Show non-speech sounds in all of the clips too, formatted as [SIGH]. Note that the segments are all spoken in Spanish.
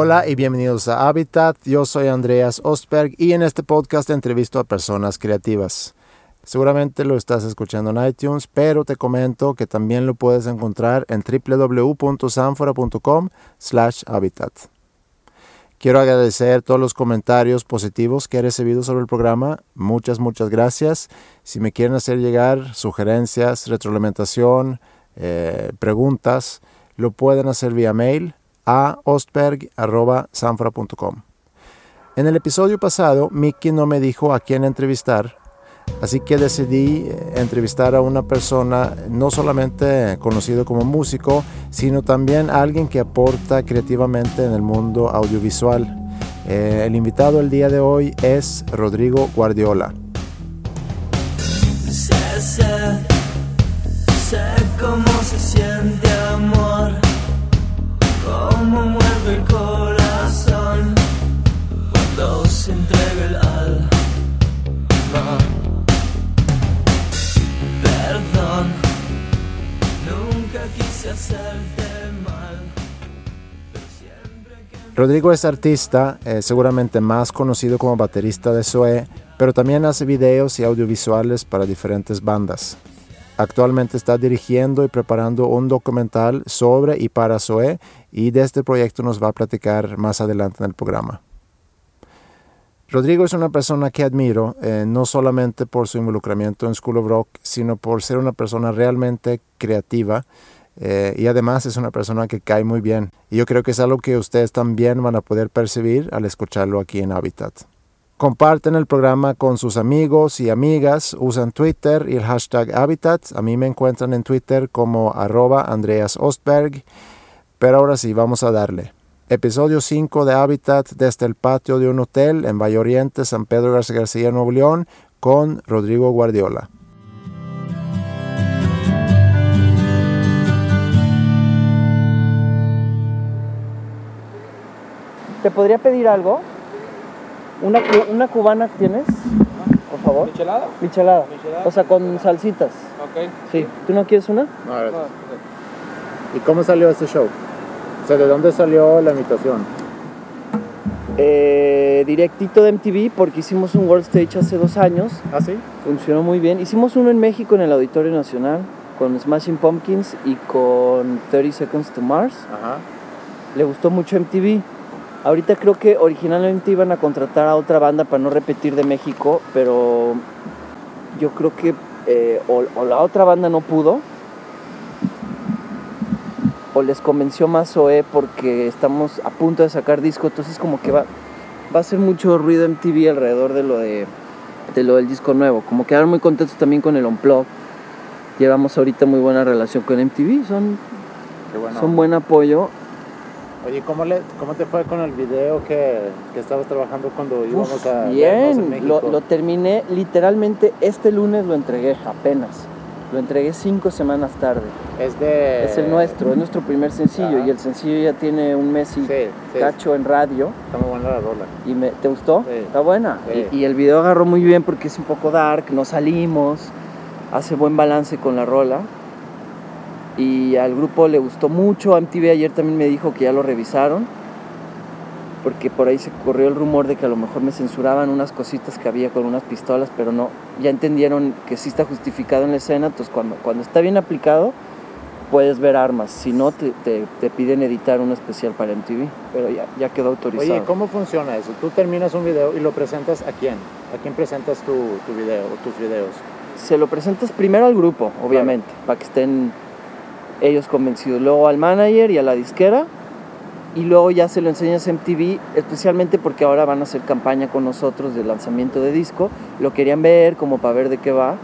Hola y bienvenidos a Habitat. Yo soy Andreas Ostberg y en este podcast entrevisto a personas creativas. Seguramente lo estás escuchando en iTunes, pero te comento que también lo puedes encontrar en www.sanfora.com/habitat. Quiero agradecer todos los comentarios positivos que he recibido sobre el programa. Muchas, muchas gracias. Si me quieren hacer llegar sugerencias, retroalimentación, eh, preguntas, lo pueden hacer vía mail a ostberg.sanfra.com. En el episodio pasado, Mickey no me dijo a quién entrevistar, así que decidí eh, entrevistar a una persona no solamente conocido como músico, sino también alguien que aporta creativamente en el mundo audiovisual. Eh, el invitado el día de hoy es Rodrigo Guardiola. Rodrigo es artista, eh, seguramente más conocido como baterista de Zoé, pero también hace videos y audiovisuales para diferentes bandas. Actualmente está dirigiendo y preparando un documental sobre y para Zoé y de este proyecto nos va a platicar más adelante en el programa. Rodrigo es una persona que admiro, eh, no solamente por su involucramiento en School of Rock, sino por ser una persona realmente creativa eh, y además es una persona que cae muy bien. Y yo creo que es algo que ustedes también van a poder percibir al escucharlo aquí en Habitat. Comparten el programa con sus amigos y amigas, usan Twitter y el hashtag Habitat. A mí me encuentran en Twitter como arroba Andreas Ostberg. Pero ahora sí, vamos a darle. Episodio 5 de Habitat desde el patio de un hotel en Valle Oriente, San Pedro García García, Nuevo León, con Rodrigo Guardiola. ¿Te podría pedir algo? ¿Una, cu- una cubana tienes? Por favor. ¿Michelada? Michelada. Michelada. O sea, con salsitas. Ok. Sí. ¿Tú no quieres una? ¿Y cómo salió este show? O sea, ¿de dónde salió la invitación? Eh, directito de MTV porque hicimos un World Stage hace dos años. ¿Ah, sí? Funcionó muy bien. Hicimos uno en México en el Auditorio Nacional con Smashing Pumpkins y con 30 Seconds to Mars. Ajá. Le gustó mucho MTV. Ahorita creo que originalmente iban a contratar a otra banda para no repetir de México, pero yo creo que eh, o, o la otra banda no pudo, o les convenció más OE porque estamos a punto de sacar disco, entonces como que va, va a ser mucho ruido MTV alrededor de lo, de, de lo del disco nuevo. Como quedaron muy contentos también con el Unplug. Llevamos ahorita muy buena relación con MTV, son, bueno. son buen apoyo. Oye, ¿cómo, le, ¿cómo te fue con el video que, que estabas trabajando cuando íbamos Uf, a en bien, México? lo, lo terminé literalmente este lunes lo entregué apenas. Lo entregué cinco semanas tarde. Es de... es el nuestro, es nuestro primer sencillo Ajá. y el sencillo ya tiene un mes y Sí, sí. cacho en radio. Está muy buena la rola. Y me, ¿Te gustó? Sí. Está buena. Y, y el video agarró muy bien porque es un poco dark, no salimos, hace buen balance con la rola. Y al grupo le gustó mucho. MTV ayer también me dijo que ya lo revisaron. Porque por ahí se corrió el rumor de que a lo mejor me censuraban unas cositas que había con unas pistolas, pero no. Ya entendieron que sí está justificado en la escena. Entonces, cuando, cuando está bien aplicado, puedes ver armas. Si no, te, te- te piden editar uno especial para MTV. Pero ya, ya quedó autorizado. Oye, ¿cómo funciona eso? Tú terminas un video y lo presentas a quién? ¿A quién presentas tu, tu video o tus videos? se lo presentas primero al grupo, obviamente, para que estén ellos convencidos. Luego al manager y a la disquera. Y luego ya se lo enseñas a MTV, especialmente porque ahora van a hacer campaña con nosotros de lanzamiento de disco. Lo querían ver como para ver de qué va.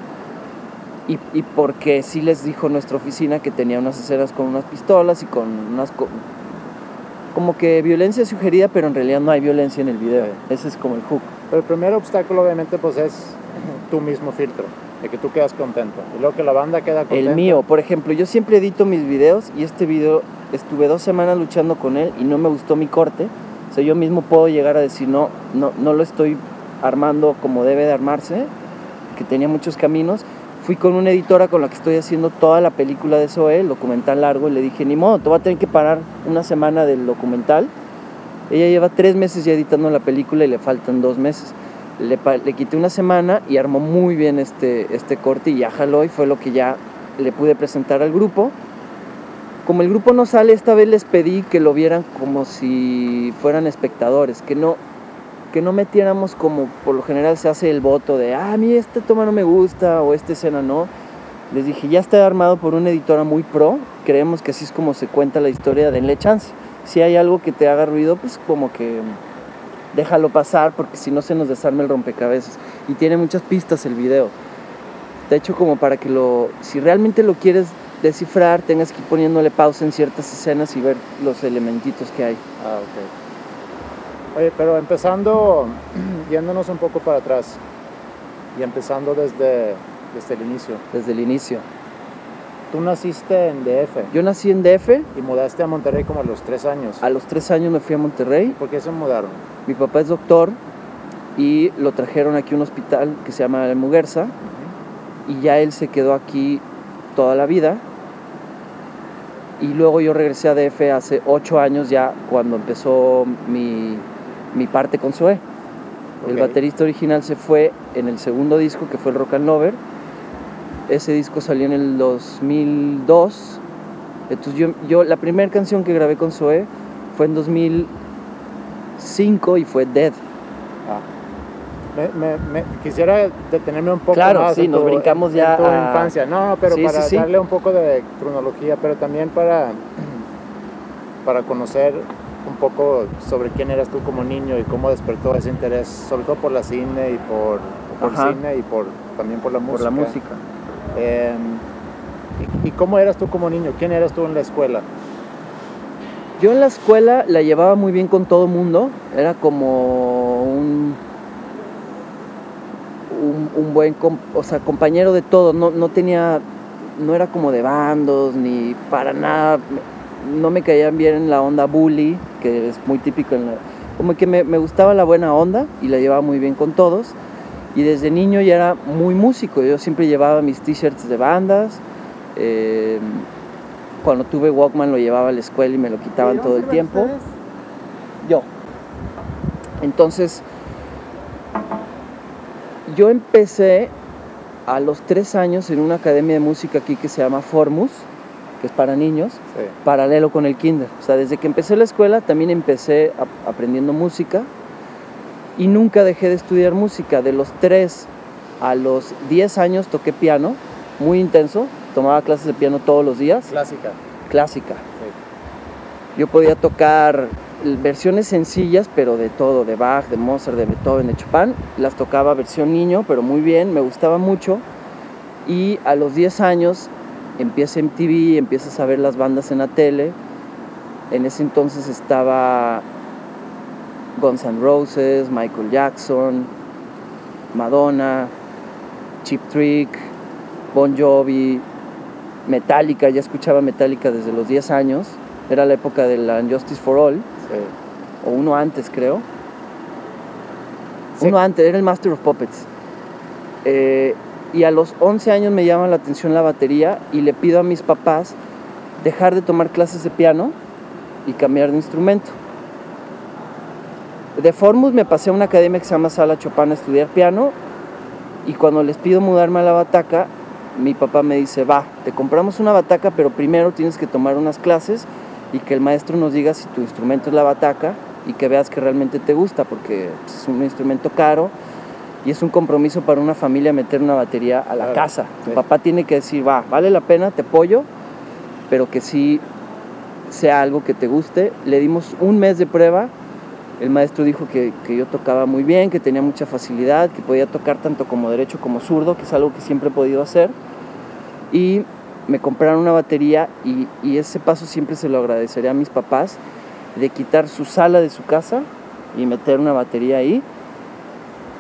Y, y porque sí les dijo nuestra oficina que tenía unas escenas con unas pistolas y con unas... co- como que violencia sugerida, pero en realidad no hay violencia en el video. Ese es como el hook. Pero el primer obstáculo obviamente pues es tu mismo filtro, de que tú quedas contento. Y luego que la banda queda contenta. El mío, por ejemplo, yo siempre edito mis videos y este video estuve dos semanas luchando con él y no me gustó mi corte. O sea, yo mismo puedo llegar a decir, no, no, no lo estoy armando como debe de armarse, que tenía muchos caminos. Fui con una editora con la que estoy haciendo toda la película de Zoe, el documental largo, y le dije, ni modo, te voy a tener que parar una semana del documental Ella lleva tres meses ya editando la película y le faltan dos meses. Le, le quité una semana y armó muy bien este, este corte y ya jaló y fue lo que ya le pude presentar al grupo. Como el grupo no sale, esta vez les pedí que lo vieran como si fueran espectadores, que no, que no metiéramos como por lo general se hace el voto de, ah, a mí esta toma no me gusta o esta escena no. Les dije, ya está armado por una editora muy pro, creemos que así es como se cuenta la historia, denle chance. Si hay algo que te haga ruido, pues como que déjalo pasar porque si no se nos desarma el rompecabezas. Y tiene muchas pistas el video. De hecho, como para que lo, si realmente lo quieres descifrar, tengas que ir poniéndole pausa en ciertas escenas y ver los elementitos que hay. Ah, ok. Oye, pero empezando, [CLEARS THROAT] yéndonos un poco para atrás y empezando desde, desde el inicio. Desde el inicio. Tú naciste en DF Yo nací en DF, y mudaste a Monterrey como a los tres años. a los tres años me fui a Monterrey. ¿Por qué se mudaron? Mi papá es doctor y lo trajeron aquí a un hospital que se llama El Muguerza y ya él se quedó aquí toda la vida. Y luego yo regresé a DF hace ocho años ya cuando empezó mi, mi parte con Zoé. El Ok. baterista original se fue en el segundo disco que fue el Rock and Lover. Ese disco salió en el 2002. Entonces yo, yo la primera canción que grabé con Zoé fue en 2005 y fue Dead. Ah. Me, me- me- quisiera detenerme un poco Claro, más sí, en nos brincamos en ya tu a- infancia. No, no, pero Sí, para sí, darle un poco de cronología, pero también para, [CLEARS THROAT] para conocer un poco sobre quién eras tú como niño y cómo despertó ese interés, sobre todo por la cine y por, por cine y por también por la música. Por la música. Eh, y, cómo eras tú como niño? ¿Quién eras tú en la escuela? Yo en la escuela la llevaba muy bien con todo mundo. Era como un, un, un buen o sea, compañero de todo. No, no tenía, no era como de bandos ni para nada. No me caían bien en la onda bully, que es muy típico en la, como que me, me gustaba la buena onda y la llevaba muy bien con todos. Y desde niño ya era muy músico. Yo siempre llevaba mis t-shirts de bandas. eh, cuando tuve Walkman lo llevaba a la escuela y me lo quitaban todo el tiempo. Yo. Entonces, yo empecé a los tres años en una academia de música aquí que se llama Formus, que es para niños, Sí. paralelo con el kinder. O sea, desde que empecé la escuela también empecé a- aprendiendo música y nunca dejé de estudiar música. De los 3 a los 10 años toqué piano, muy intenso. Tomaba clases de piano todos los días, Clásica. clásica. Sí. Yo podía tocar versiones sencillas, pero de todo, de Bach, de Mozart, de Beethoven, de Chopin. Las tocaba versión niño, pero muy bien, me gustaba mucho. Y a los 10 años empieza MTV, empiezas a ver las bandas en la tele. En ese entonces estaba Guns N' Roses, Michael Jackson, Madonna, Cheap Trick, Bon Jovi, Metallica, ya escuchaba Metallica desde los 10 años. Era la época de la Justice for All, Sí. o uno antes creo. Sí. Uno antes, era el Master of Puppets. Eh, y a los 11 años me llama la atención la batería y le pido a mis papás dejar de tomar clases de piano y cambiar de instrumento. De Formus me pasé a una academia que se llama Sala Chopin a estudiar piano y cuando les pido mudarme a la bataca, mi papá me dice, va, te compramos una bataca, pero primero tienes que tomar unas clases y que el maestro nos diga si tu instrumento es la bataca y que veas que realmente te gusta, porque es un instrumento caro y es un compromiso para una familia meter una batería a la Claro, casa. Tu sí. papá tiene que decir, va, vale la pena, te apoyo, pero que sí sea algo que te guste. Le dimos un mes de prueba. El maestro dijo que, que yo tocaba muy bien, que tenía mucha facilidad, que podía tocar tanto como derecho como zurdo, que es algo que siempre he podido hacer. Y me compraron una batería y, y ese paso siempre se lo agradeceré a mis papás, de quitar su sala de su casa y meter una batería ahí.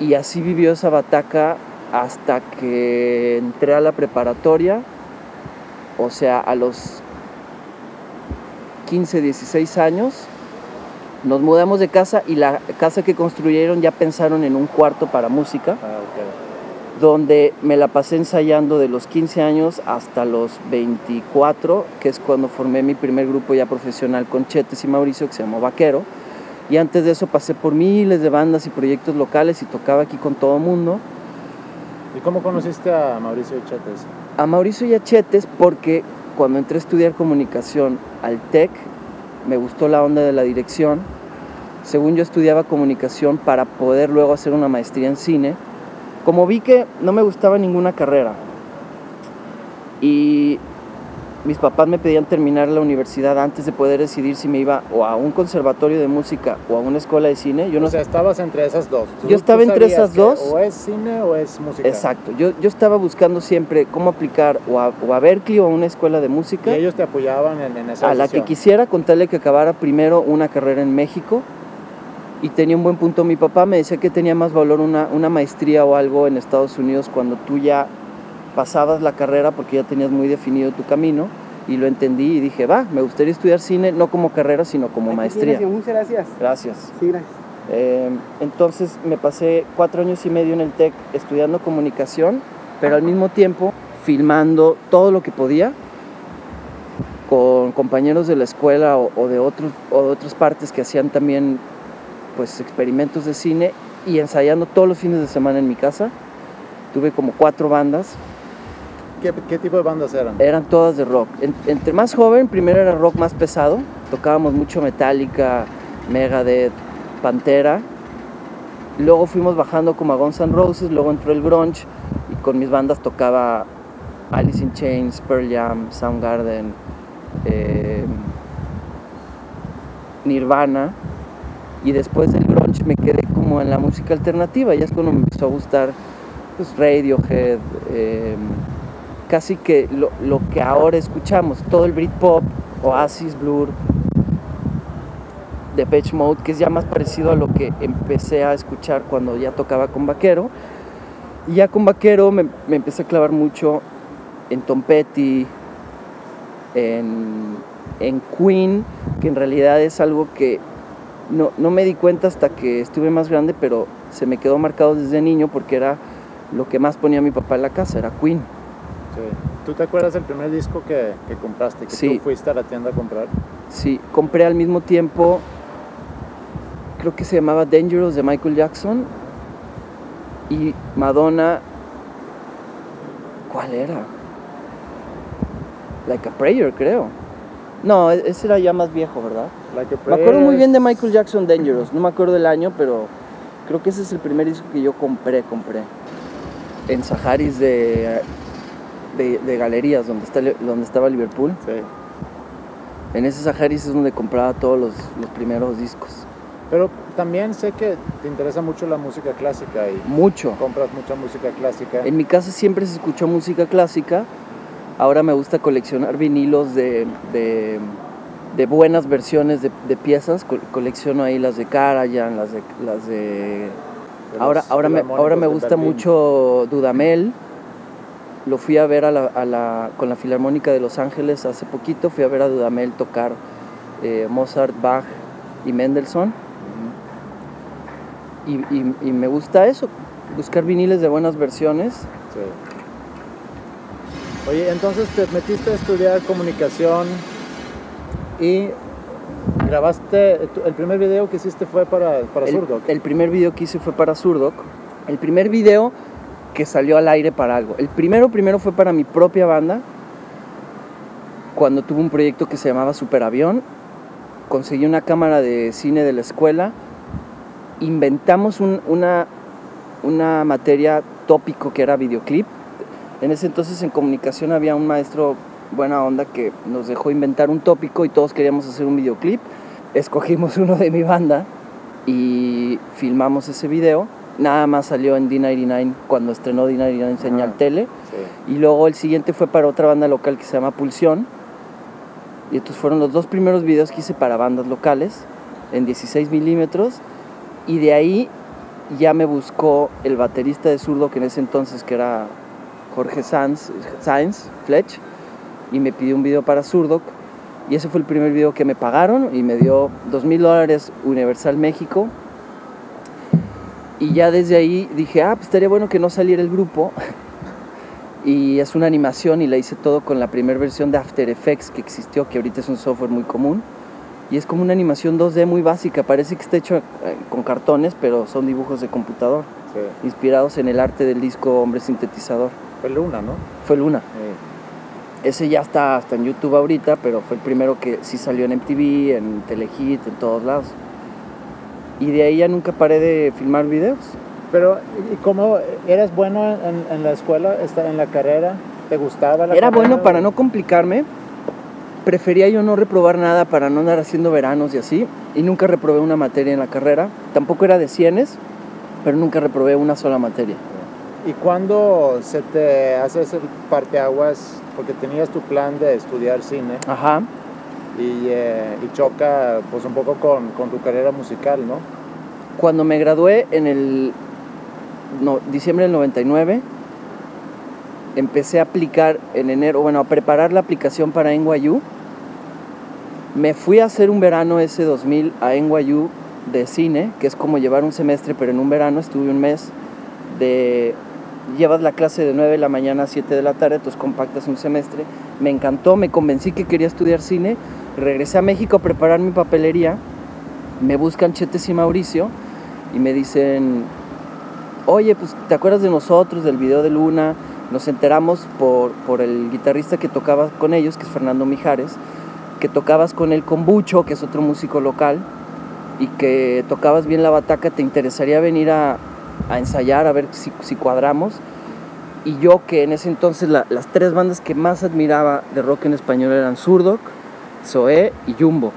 Y así vivió esa bataca hasta que entré a la preparatoria, o sea, a los 15, 16 años. Nos mudamos de casa y la casa que construyeron ya pensaron en un cuarto para música Ah, ok. donde me la pasé ensayando de los 15 años hasta los 24, que es cuando formé mi primer grupo ya profesional con Chetes y Mauricio, que se llamó Vaquero. Y antes de eso pasé por miles de bandas y proyectos locales y tocaba aquí con todo el mundo. ¿Y cómo conociste a Mauricio Chetes? A Mauricio y a Chetes porque cuando entré a estudiar comunicación al TEC, me gustó la onda de la dirección. Según yo estudiaba comunicación para poder luego hacer una maestría en cine, como vi que no me gustaba ninguna carrera y mis papás me pedían terminar la universidad antes de poder decidir si me iba o a un conservatorio de música o a una escuela de cine. Yo no O sea, estabas entre esas dos. Yo estaba entre esas dos. O es cine o es música. Exacto, yo, yo estaba buscando siempre cómo aplicar o a, o a Berkeley o a una escuela de Y música, ellos te apoyaban en, en esa a la que quisiera contarle que acabara primero una carrera en México y tenía un buen punto. Mi papá me decía que tenía más valor una, una maestría o algo en Estados Unidos cuando tú ya pasabas la carrera porque ya tenías muy definido tu camino y lo entendí y dije, va, me gustaría estudiar cine no como carrera sino como Aquí maestría. tienes, Muchas gracias. Gracias. Sí, gracias. Eh, entonces me pasé cuatro años y medio en el TEC estudiando comunicación, pero al mismo tiempo filmando todo lo que podía con compañeros de la escuela o, o de, otros, o de otras partes que hacían también pues, experimentos de cine y ensayando todos los fines de semana en mi casa. Tuve como cuatro bandas, ¿Qué, tipo de bandas eran? eran todas de rock. En- entre más joven, primero era rock más pesado, tocábamos mucho Metallica, Megadeth, Pantera. Luego fuimos bajando como a Guns N' Roses, luego entró el grunge y con mis bandas tocaba Alice in Chains, Pearl Jam, Soundgarden, eh, Nirvana. Y después del grunge me quedé como en la música alternativa, ya es cuando me empezó a gustar pues, Radiohead, eh, casi que lo, lo que ahora escuchamos, todo el Britpop, Oasis, Blur, Depeche Mode, que es ya más parecido a lo que empecé a escuchar cuando ya tocaba con Vaquero. Y ya con Vaquero me, me empecé a clavar mucho en Tom Petty, en, en Queen, que en realidad es algo que no, no me di cuenta hasta que estuve más grande, pero se me quedó marcado desde niño porque era lo que más ponía mi papá en la casa, era Queen. ¿Tú te acuerdas del primer disco que, que compraste? Que Sí. tú fuiste a la tienda a comprar. Sí, compré al mismo tiempo, creo que se llamaba Dangerous de Michael Jackson y Madonna, ¿cuál era? Like a Prayer, creo. No, e- ese era ya más viejo, ¿verdad? Like a Me acuerdo muy Prayer. bien de Michael Jackson Dangerous, no me acuerdo el año, pero creo que ese es el primer disco que yo compré, compré. En Saharis de, de, de galerías, donde, está, donde estaba Liverpool. Sí. En ese Saharis es donde compraba todos los, los primeros discos. Pero también sé que te interesa mucho la música clásica y Mucho. compras mucha música clásica. En mi casa siempre se escuchó música clásica. Ahora me gusta coleccionar vinilos de, de, de buenas versiones de, de piezas. Co- colecciono ahí las de Karajan, las de... Las de ahora, ahora, me, ahora me gusta mucho Dudamel. Lo fui a ver a la, a la- con la Filarmónica de Los Ángeles hace poquito. Fui a ver a Dudamel tocar eh, Mozart, Bach y Mendelssohn. Y, y- y me gusta eso, buscar viniles de buenas versiones. Sí. Oye, entonces te metiste a estudiar comunicación y grabaste, el primer video que hiciste fue para, para el, Zurdo. el primer video que hice fue para Surdoc. El primer video que salió al aire para algo. El primero primero fue para mi propia banda. Cuando tuve un proyecto que se llamaba Superavión. Conseguí una cámara de cine de la escuela. Inventamos un- una, una materia tópico que era videoclip. En ese entonces en comunicación había un maestro buena onda que nos dejó inventar un tópico y todos queríamos hacer un videoclip. Escogimos [LAUGHS] uno de mi banda y filmamos ese video. Nada más salió en D99 cuando estrenó D99 en Señal. Tele. Sí. Y luego el siguiente fue para otra banda local que se llama Pulsión. Y estos fueron los dos primeros videos que hice para bandas locales en 16 milímetros. Y de ahí ya me buscó el baterista de zurdo que en ese entonces que era Jorge Sanz, Sainz Fletch. Y me pidió un video para Surdoc. Y ese fue el primer video que me pagaron y me dio dos mil dólares Universal México. Y ya desde ahí dije, ah, pues estaría bueno que no saliera el grupo. [LAUGHS] y es una animación y la hice todo con la primera versión de After Effects que existió, que ahorita es un software muy común. y es como una animación 2D muy básica, parece que está hecho eh, con cartones, pero son dibujos de computador, Sí. inspirados en el arte del disco Hombre Sintetizador. Fue Luna, ¿no? Fue Luna. Ese ya está hasta en YouTube ahorita, pero fue el primero que sí salió en MTV, en Telehit, en todos lados. Y de ahí ya nunca paré de filmar videos. Pero, ¿y cómo eras bueno en, en la escuela, en la carrera? ¿Te gustaba la Era carrera? bueno para no complicarme. Prefería yo no reprobar nada para no andar haciendo veranos y así. Y nunca reprobé una materia en la carrera. Tampoco era de cienes, pero nunca reprobé una sola materia. ¿Y cuándo se te hace ese parteaguas? Porque tenías tu plan de estudiar cine Ajá. Y, eh, y choca pues un poco con, con tu carrera musical, ¿no? Cuando me gradué en el no, diciembre del 99, empecé a aplicar en enero, bueno, a preparar la aplicación para NYU. Me fui a hacer un verano ese 2000 a NYU de cine, que es como llevar un semestre, pero en un verano estuve un mes de... Llevas la clase de 9 de la mañana a 7 de la tarde, entonces compactas un semestre. Me encantó, me convencí que quería estudiar cine. Regresé a México a preparar mi papelería. Me buscan Chetes y Mauricio y me dicen, oye, pues te acuerdas de nosotros, del video de Luna. Nos enteramos por, por el guitarrista que tocaba con ellos, que es Fernando Mijares, que tocabas con él con Bucho, que es otro músico local, y que tocabas bien la bataca, te interesaría venir a, a ensayar, a ver si, si cuadramos. Y yo que en ese entonces la- las tres bandas que más admiraba de rock en español eran Surdoc, Zoé y Jumbo.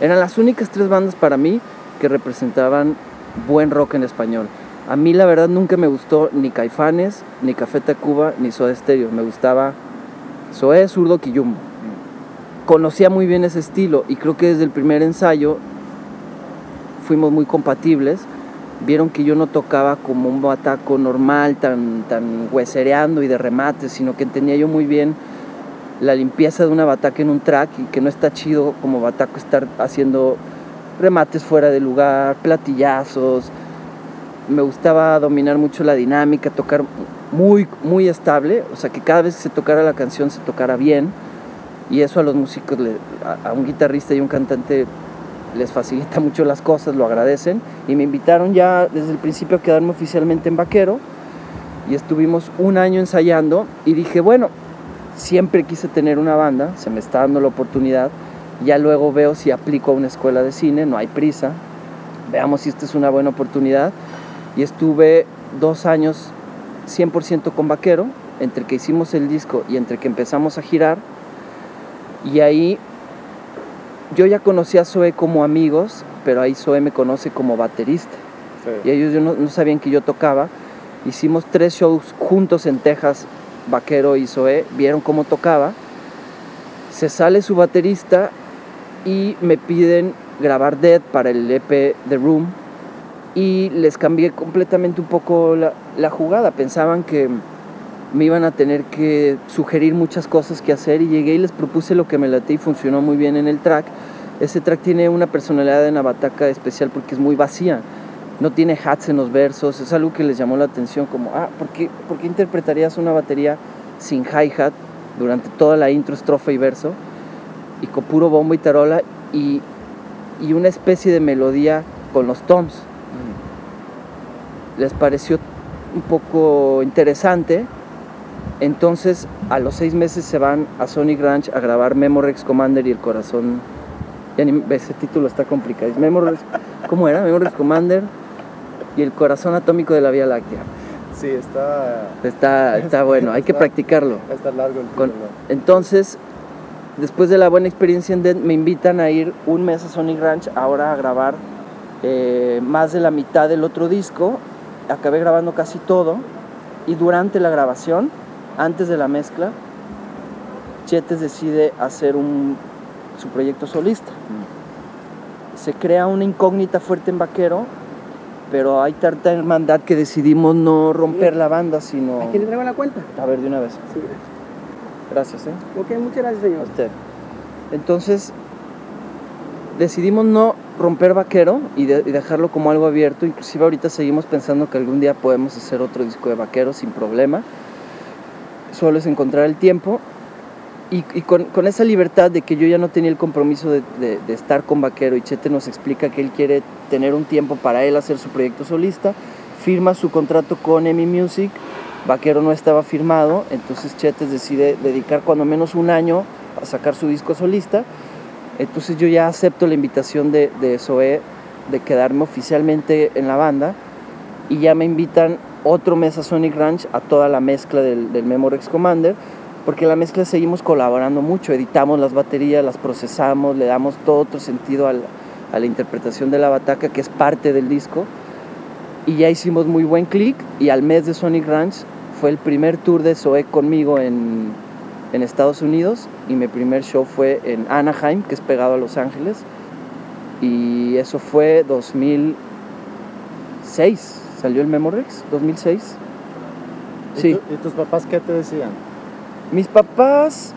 Eran las únicas tres bandas para mí que representaban buen rock en español. A mí la verdad nunca me gustó ni Caifanes, ni Café Tacuba, ni Soda Stereo. Me gustaba Zoé, Surdoc y Jumbo. Conocía muy bien ese estilo y creo que desde el primer ensayo fuimos muy compatibles. Vieron que yo no tocaba como un bataco normal, tan, tan huesereando y de remate, sino que entendía yo muy bien la limpieza de una bataca en un track y que no está chido como bataco estar haciendo remates fuera de lugar, platillazos. Me gustaba dominar mucho la dinámica, tocar muy, muy estable, o sea que cada vez que se tocara la canción se tocara bien. Y eso a los músicos, a un guitarrista y un cantante les facilita [LAUGHS] mucho las cosas, lo agradecen. Y me invitaron ya desde el principio a quedarme oficialmente en Vaquero. Y estuvimos un año ensayando y dije, bueno, siempre quise tener una banda, se me está dando la oportunidad, ya luego veo si aplico a una escuela de cine, no hay prisa, veamos si esta es una buena oportunidad y estuve dos años 100% con Vaquero, entre que hicimos el disco y entre que empezamos a girar y ahí yo ya conocí a Zoe como amigos, pero ahí Zoe me conoce como baterista. Y ellos no, no sabían que yo tocaba. Hicimos tres shows juntos en Texas, Vaquero y Zoe, vieron cómo tocaba. Se sale su baterista y me piden grabar Dead para el EP The Room. Y les cambié completamente un poco la, la jugada. Pensaban que me iban a tener que sugerir muchas cosas que hacer y llegué y les propuse lo que me late y funcionó muy bien en el track. Ese track tiene una personalidad de Navataca especial porque es muy vacía. No tiene hats en los versos, es algo que les llamó la atención como, ah, ¿por qué, por qué interpretarías una batería sin hi-hat durante toda la intro, estrofa y verso? Y con puro bombo y tarola y, y una especie de melodía con los toms. Les pareció un poco interesante entonces, a los seis meses se van a Sonic Ranch a grabar Memorex Commander y el corazón. Ya ese título está complicado. ¿Cómo era? Memorex Commander y el corazón atómico de la Vía Láctea. Sí, está, Está, está [LAUGHS] bueno, hay que Está- practicarlo. está largo el título. Entonces, después de la buena experiencia en Dead, me invitan a ir un mes a Sonic Ranch, ahora a grabar eh, más de la mitad del otro disco. Acabé grabando casi todo. Y durante la grabación, antes de la mezcla, Chetes decide hacer un, su proyecto solista. Se crea una incógnita fuerte en Vaquero, pero hay tanta hermandad que decidimos no romper la banda, sino... Aquí le traigo la cuenta. A ver, de una vez. Sí. Gracias, ¿eh? Ok, muchas gracias, señor. A usted. Entonces, decidimos no romper vaquero y, de- y dejarlo como algo abierto. Inclusive ahorita seguimos pensando que algún día podemos hacer otro disco de vaquero sin problema. Solo es encontrar el tiempo. Y, con, esa libertad de que yo ya no tenía el compromiso de, estar con Vaquero y Chete nos explica que él quiere tener un tiempo para él hacer su proyecto solista, firma su contrato con EMI Music, Vaquero no estaba firmado, entonces Chete decide dedicar cuando menos un año a sacar su disco solista, entonces yo ya acepto la invitación de, de Zoé de quedarme oficialmente en la banda y ya me invitan otro mes a Sonic Ranch a toda la mezcla del, del Memorex Commander porque la mezcla seguimos colaborando mucho, editamos las baterías, las procesamos, le damos todo otro sentido a la interpretación de la bataca que es parte del disco y ya hicimos muy buen clic y al mes de Sonic Ranch fue el primer tour de Zoé conmigo en, en Estados Unidos y mi primer show fue en Anaheim, que es pegado a Los Ángeles y eso fue 2006, salió el Memorex, 2006. ¿Y, Sí. tu- ¿Y tus papás qué te decían? Mis papás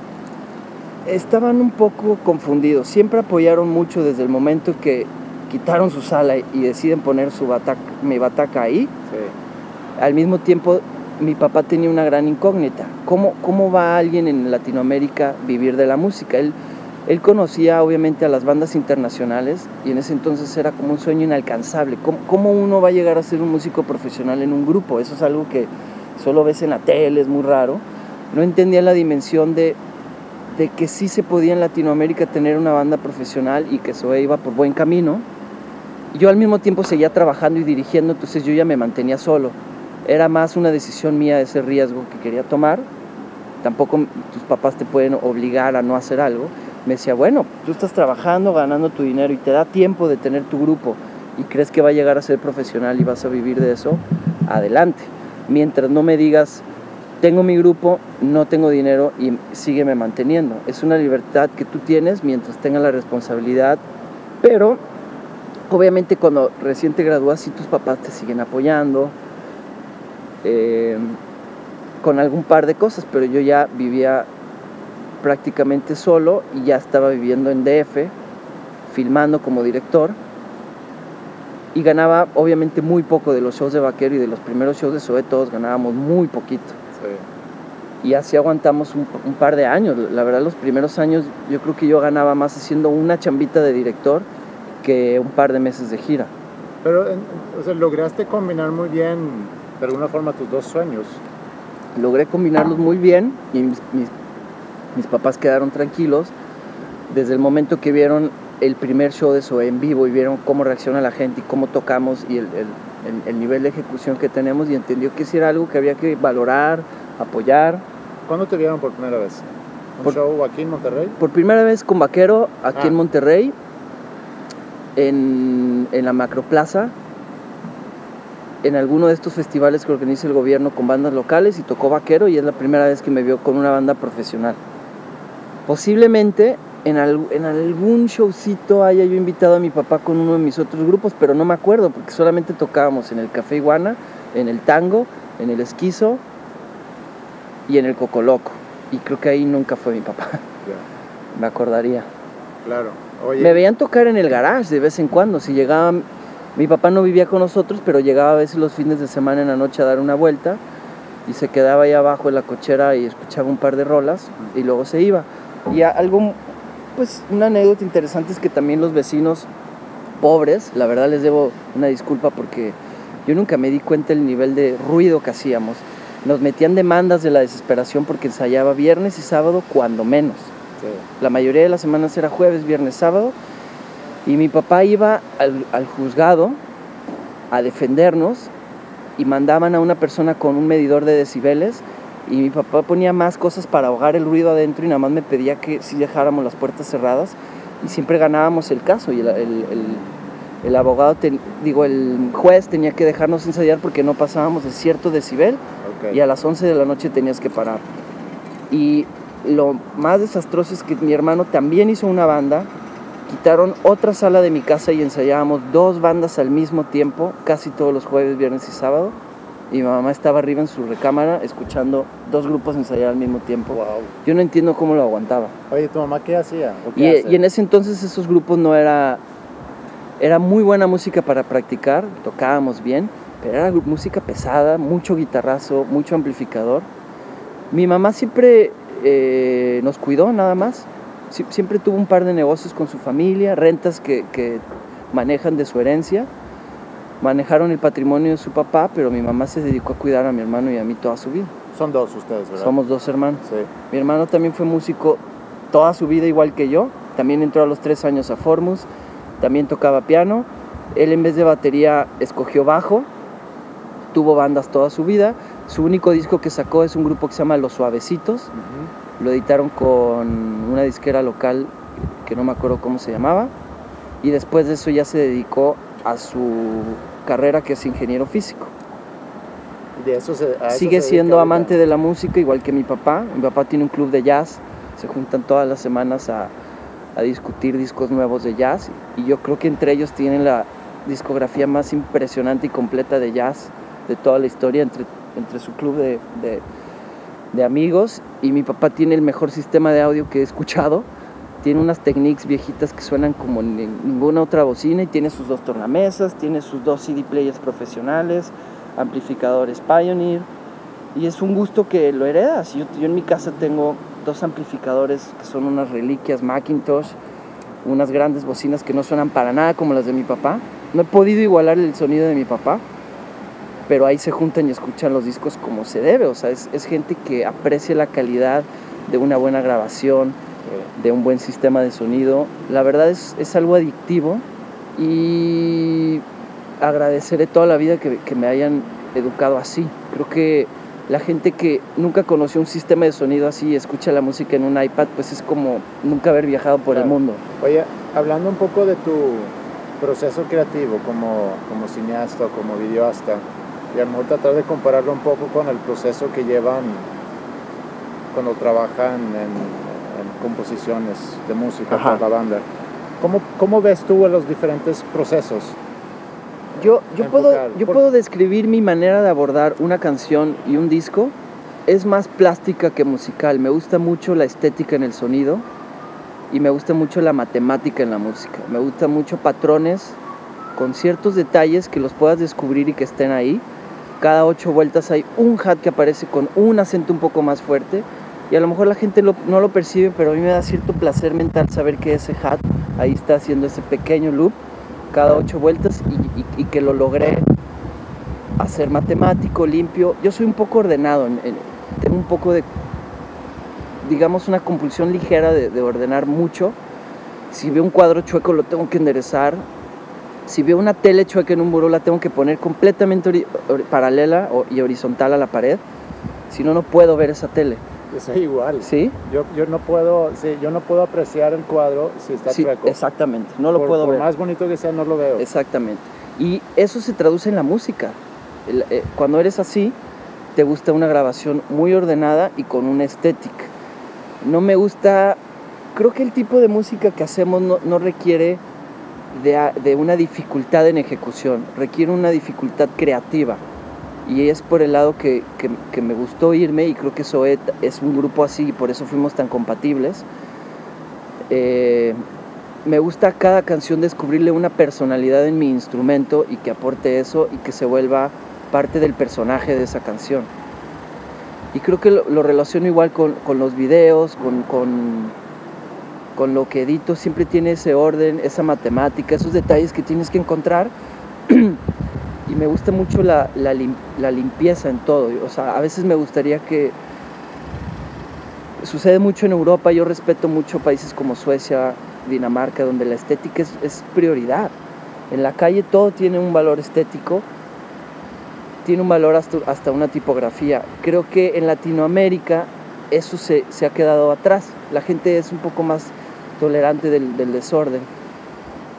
estaban un poco confundidos. Siempre apoyaron mucho desde el momento que quitaron su sala y deciden poner su bataca, mi bataca ahí. Sí. Al mismo tiempo, mi papá tenía una gran incógnita. ¿Cómo, cómo va alguien en Latinoamérica vivir de la música? Él, él conocía obviamente a las bandas internacionales y en ese entonces era como un sueño inalcanzable. ¿Cómo, cómo uno va a llegar a ser un músico profesional en un grupo? Eso es algo que solo ves en la tele, es muy raro. No entendía la dimensión de, de que sí se podía en Latinoamérica tener una banda profesional y que eso iba por buen camino. Yo al mismo tiempo seguía trabajando y dirigiendo, entonces yo ya me mantenía solo. Era más una decisión mía ese riesgo que quería tomar. Tampoco tus papás te pueden obligar a no hacer algo. Me decía, bueno, tú estás trabajando, ganando tu dinero y te da tiempo de tener tu grupo y crees que va a llegar a ser profesional y vas a vivir de eso, adelante. Mientras no me digas, tengo mi grupo, no tengo dinero y sígueme manteniendo. Es una libertad que tú tienes mientras tengas la responsabilidad, pero obviamente cuando recién te gradúas, sí tus papás te siguen apoyando eh, con algún par de cosas, pero yo ya vivía prácticamente solo y ya estaba viviendo en DF, filmando como director y ganaba obviamente muy poco de los shows de Vaquero y de los primeros shows de Zoe, todos ganábamos muy poquito. Y así aguantamos un, un par de años. La verdad, los primeros años yo creo que yo ganaba más haciendo una chambita de director que un par de meses de gira. Pero o sea, lograste combinar muy bien, de alguna forma, tus dos sueños. Logré combinarlos muy bien y mis, mis- mis papás quedaron tranquilos. Desde el momento que vieron el primer show de Zoe en vivo y vieron cómo reacciona la gente y cómo tocamos y el, el- el- el nivel de ejecución que tenemos y entendió que sí era algo que había que valorar, apoyar. ¿Cuándo te vieron por primera vez? ¿Un Por- show aquí en Monterrey? Por primera vez con Vaquero aquí Ah. en Monterrey, en, en la Macroplaza, en alguno de estos festivales que organiza el gobierno con bandas locales y tocó Vaquero y es la primera vez que me vio con una banda profesional. Posiblemente en, al- en algún showcito haya yo invitado a mi papá con uno de mis otros grupos, pero no me acuerdo porque solamente tocábamos en el Café Iguana, en el Tango, en el Esquizo y en el Cocoloco. Y creo que ahí nunca fue mi papá, [LAUGHS] me acordaría. claro. Oye, Me veían tocar en el garage de vez en cuando. Si llegaban, mi papá no vivía con nosotros, pero llegaba a veces los fines de semana en la noche a dar una vuelta y se quedaba ahí abajo en la cochera y escuchaba un par de rolas y luego se iba. Y a- algo, pues una anécdota interesante es que también los vecinos pobres, la verdad les debo una disculpa porque yo nunca me di cuenta del nivel de ruido que hacíamos. Nos metían demandas de la desesperación porque ensayaba viernes y sábado cuando menos. sí. La mayoría de las semanas era jueves, viernes, sábado. Y mi papá iba al, al juzgado a defendernos y mandaban a una persona con un medidor de decibeles y mi papá ponía más cosas para ahogar el ruido adentro y nada más me pedía que si dejáramos las puertas cerradas y siempre ganábamos el caso y el, el- el- el abogado, ten- digo, el juez tenía que dejarnos ensayar porque no pasábamos de cierto decibel y a las 11 de la noche tenías que parar. Y lo más desastroso es que mi hermano también hizo una banda, quitaron otra sala de mi casa y ensayábamos dos bandas al mismo tiempo, casi todos los jueves, viernes y sábado. Y mi mamá estaba arriba en su recámara escuchando dos grupos ensayar al mismo tiempo. Wow. Yo no entiendo cómo lo aguantaba. Oye, ¿tu mamá qué hacía? ¿O qué Y, hace? y en ese entonces esos grupos no era... Era muy buena música para practicar, tocábamos bien, pero era música pesada, mucho guitarrazo, mucho amplificador. Mi mamá siempre eh, nos cuidó nada más. Sie- siempre tuvo un par de negocios con su familia, rentas que, que manejan de su herencia. Manejaron el patrimonio de su papá, pero mi mamá se dedicó a cuidar a mi hermano y a mí toda su vida. Son dos ustedes, ¿verdad? Somos dos hermanos. Sí. Mi hermano también fue músico toda su vida igual que yo. También entró a los tres años a Formus. También tocaba piano. Él en vez de batería escogió bajo. Tuvo bandas toda su vida. Su único disco que sacó es un grupo que se llama Los Suavecitos. Ujú. Lo editaron con una disquera local que no me acuerdo cómo se llamaba. Y después de eso ya se dedicó a su carrera que es ingeniero físico. De eso se- a eso Sigue se siendo amante de la música, igual que mi papá. Mi papá tiene un club de jazz. Se juntan todas las semanas a, a discutir discos nuevos de jazz. Y yo creo que entre ellos tienen la discografía más impresionante y completa de jazz de toda la historia entre, entre su club de, de- amigos. Y mi papá tiene el mejor sistema de audio que he escuchado. Tiene unas Technics viejitas que suenan como ni- ninguna otra bocina y tiene sus dos tornamesas, tiene sus dos CD players profesionales, amplificadores Pioneer. Y es un gusto que lo heredas. Yo en mi casa tengo dos amplificadores que son unas reliquias Macintosh, unas grandes bocinas que no suenan para nada como las de mi papá. No he podido igualar el sonido de mi papá, pero ahí se juntan y escuchan los discos como se debe. O sea, es, es gente que aprecia la calidad de una buena grabación, de un buen sistema de sonido. La verdad es, es algo adictivo y agradeceré toda la vida que, que me hayan educado así. Creo que la gente que nunca conoció un sistema de sonido así y escucha la música en un iPad, pues es como nunca haber viajado por el mundo. Oye, hablando un poco de tu proceso creativo como, como cineasta o como videoasta, y a lo mejor tratar de compararlo un poco con el proceso que llevan cuando trabajan en, en composiciones de música Ajá. para la banda. ¿Cómo, ¿Cómo ves tú los diferentes procesos? Yo, yo, puedo, yo Por- puedo describir mi manera de abordar una canción y un disco. Es más plástica que musical. Me gusta mucho la estética en el sonido y me gusta mucho la matemática en la música. Me gustan mucho patrones con ciertos detalles que los puedas descubrir y que estén ahí. Cada ocho vueltas hay un hat que aparece con un acento un poco más fuerte y a lo mejor la gente no lo percibe, pero a mí me da cierto placer mental saber que ese hat ahí está haciendo ese pequeño loop cada ocho vueltas y, que lo logré hacer matemático, limpio. Yo soy un poco ordenado, en- en- tengo un poco de, digamos, una compulsión ligera de, de ordenar mucho. Si veo un cuadro chueco lo tengo que enderezar. Si veo una tele chueca en un muro la tengo que poner completamente paralela y horizontal a la pared. Si no, no puedo ver esa tele. Soy igual. ¿Sí? Yo, yo, no puedo, sí, yo no puedo apreciar el cuadro si está Sí, chueco. exactamente. No lo por, puedo por ver. más bonito que sea, no lo veo. Exactamente. Y eso se traduce en la música. Eh, cuando eres así, te gusta una grabación muy ordenada y con una estética. No me gusta, creo que el tipo de música que hacemos no, no requiere de, de una dificultad en ejecución, requiere una dificultad creativa. Y es por el lado que, que- me gustó irme y creo que Zoet es un grupo así y por eso fuimos tan compatibles. Eh, me gusta cada canción descubrirle una personalidad en mi instrumento y que aporte eso y que se vuelva parte del personaje de esa canción. Y creo que lo, lo relaciono igual con, con los videos, con, con lo que edito, siempre tiene ese orden, esa matemática, esos detalles que tienes que encontrar. [CLEARS THROAT] y me gusta mucho la, la lim- la limpieza en todo. O sea, a veces me gustaría que... Sucede mucho en Europa, yo respeto mucho países como Suecia, Dinamarca, donde la estética es, es prioridad. En la calle todo tiene un valor estético, tiene un valor hasta, hasta una tipografía. Creo que en Latinoamérica eso se, se ha quedado atrás. La gente es un poco más tolerante del, del desorden.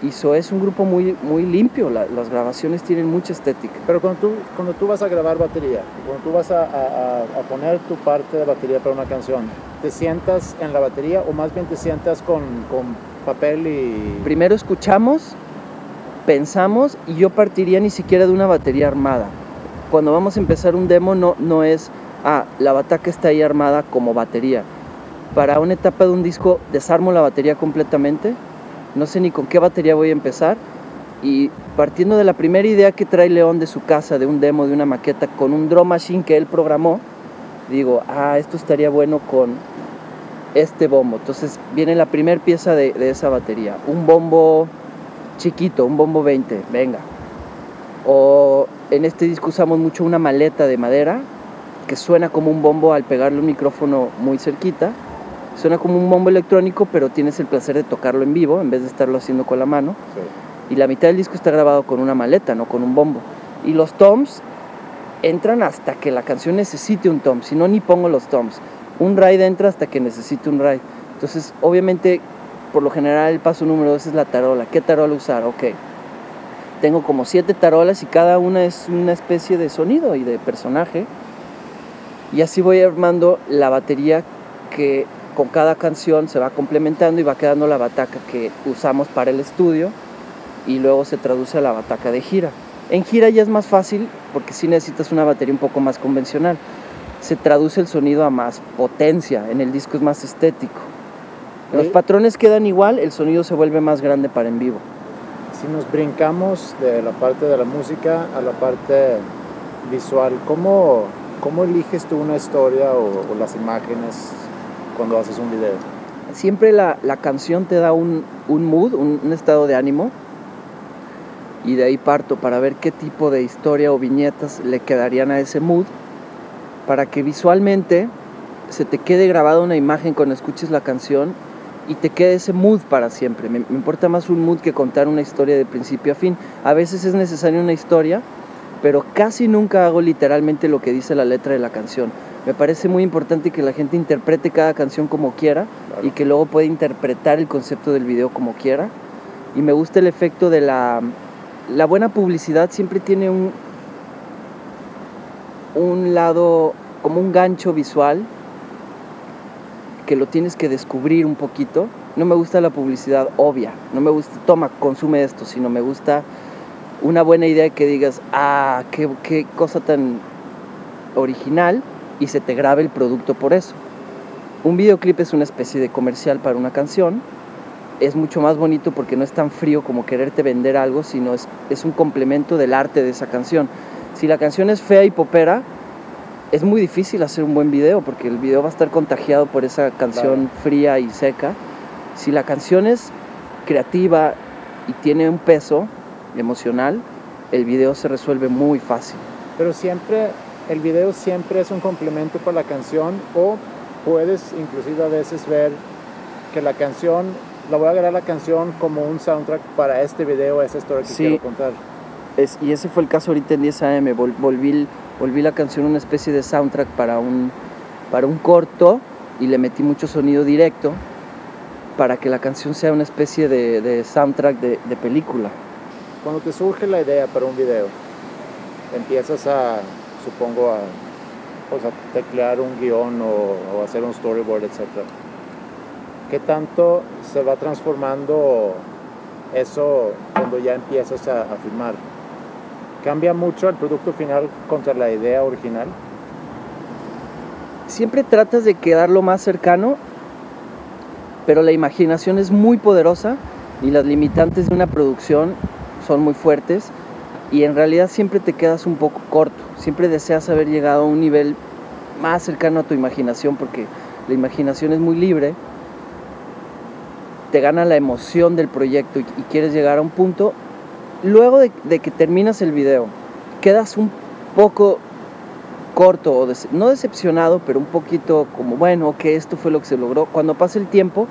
Y eso es un grupo muy, muy limpio, la- las grabaciones tienen mucha estética. Pero cuando tú, cuando tú vas a grabar batería, cuando tú vas a, a- a- a poner tu parte de batería para una canción, ¿te sientas en la batería o más bien te sientas con, con papel y... Primero escuchamos, pensamos y yo partiría ni siquiera de una batería armada. Cuando vamos a empezar un demo no, no es, ah, la bataca está ahí armada como batería. Para una etapa de un disco desarmo la batería completamente, no sé ni con qué batería voy a empezar y partiendo de la primera idea que trae León de su casa, de un demo, de una maqueta, con un drum machine que él programó, digo, ah, esto estaría bueno con este bombo. Entonces viene la primera pieza de, de esa batería. Un bombo chiquito, un bombo 20, venga. O en este disco usamos mucho una maleta de madera que suena como un bombo al pegarle un micrófono muy cerquita. Suena como un bombo electrónico, pero tienes el placer de tocarlo en vivo en vez de estarlo haciendo con la mano. Sí. Y la mitad del disco está grabado con una maleta, no con un bombo. Y los toms entran hasta que la canción necesite un tom, si no ni pongo los toms. Un ride entra hasta que necesite un ride. Entonces, obviamente, por lo general el paso número dos es la tarola. ¿Qué tarola usar? Ok. Tengo como siete tarolas y cada una es una especie de sonido y de personaje. Y así voy armando la batería que con cada canción se va complementando y va quedando la bataca que usamos para el estudio y luego se traduce a la bataca de gira. En gira ya es más fácil porque sí necesitas una batería un poco más convencional. Se traduce el sonido a más potencia, en el disco es más estético. Los patrones quedan igual, el sonido se vuelve más grande para en vivo. Si nos brincamos de la parte de la música a la parte visual, ¿cómo, cómo eliges tú una historia o, o las imágenes cuando haces un video? Siempre la, la canción te da un, un mood, un, estado de ánimo y de ahí parto para ver qué tipo de historia o viñetas le quedarían a ese mood para que visualmente se te quede grabada una imagen cuando escuches la canción y te quede ese mood para siempre. Me, me importa más un mood que contar una historia de principio a fin. A veces es necesaria una historia, pero casi nunca hago literalmente lo que dice la letra de la canción. Me parece muy importante que la gente interprete cada canción como quiera Claro. y que luego pueda interpretar el concepto del video como quiera. Y me gusta el efecto de la... La buena publicidad siempre tiene un, un lado, como un gancho visual, que lo tienes que descubrir un poquito. No me gusta la publicidad obvia, no me gusta, toma, consume esto, sino me gusta una buena idea que digas, ah, qué, qué cosa tan original y se te grabe el producto por eso. Un videoclip es una especie de comercial para una canción. Es mucho más bonito porque no es tan frío como quererte vender algo, sino es, es un complemento del arte de esa canción. Si la canción es fea y popera, es muy difícil hacer un buen video porque el video va a estar contagiado por esa canción fría y seca. Si la canción es creativa y tiene un peso emocional, el video se resuelve muy fácil. Pero siempre, el video siempre es un complemento para la canción o puedes inclusive a veces ver que la canción, la voy a agarrar la canción como un soundtrack para este video, esa historia que Sí. quiero contar. Es- y ese fue el caso ahorita en 10 AM. Vol- volví, volví la canción una especie de soundtrack para un, para un corto y le metí mucho sonido directo para que la canción sea una especie de, de soundtrack de, de película. Cuando te surge la idea para un video, empiezas a, supongo, a, pues, a teclear un guion o, hacer un storyboard, etc. ¿Qué tanto se va transformando eso cuando ya empiezas a, a filmar? ¿Cambia mucho el producto final contra la idea original? Siempre tratas de quedar lo más cercano, pero la imaginación es muy poderosa y las limitantes de una producción son muy fuertes y en realidad siempre te quedas un poco corto. Siempre deseas haber llegado a un nivel más cercano a tu imaginación porque la imaginación es muy libre. Te gana la emoción del proyecto y, quieres llegar a un punto. Luego de, que terminas el video, quedas un poco corto, o no decepcionado, pero un poquito como, bueno, que esto fue lo que se logró. Cuando pasa el tiempo,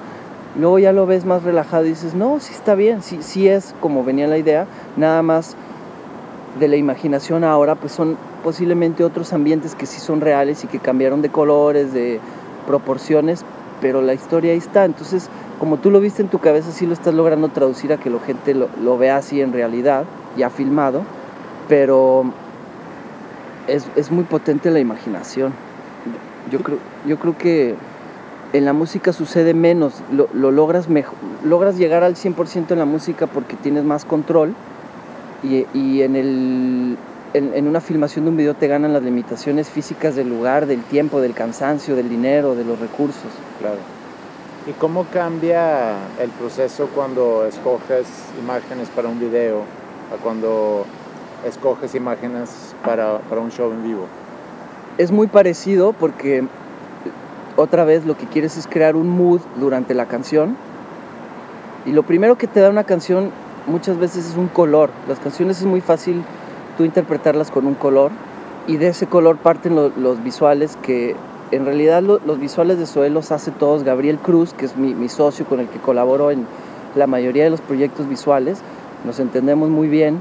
luego ya lo ves más relajado y dices, no, sí está bien, sí, sí es como venía la idea, nada más de la imaginación ahora, pues son posiblemente otros ambientes que sí son reales y que cambiaron de colores, de proporciones, pero la historia ahí está. Entonces, como tú lo viste en tu cabeza, sí lo estás logrando traducir a que la gente lo, lo vea así en realidad, ya filmado, pero es, es muy potente la imaginación. Yo creo, yo creo que en la música sucede menos, lo, lo logras, mejor, logras llegar al 100% en la música porque tienes más control y, y en, el, en, en una filmación de un video te ganan las limitaciones físicas del lugar, del tiempo, del cansancio, del dinero, de los recursos. Claro. ¿Y cómo cambia el proceso cuando escoges imágenes para un video a cuando escoges imágenes para, para un show en vivo? es muy parecido porque otra vez lo que quieres es crear un mood durante la canción. Y lo primero que te da una canción muchas veces es un color. Las canciones es muy fácil tú interpretarlas con un color y de ese color parten lo- los visuales que en realidad lo- los visuales de Zoé los hace todos Gabriel Cruz, que es mi, mi socio con el que colaboro en la mayoría de los proyectos visuales. Nos entendemos muy bien.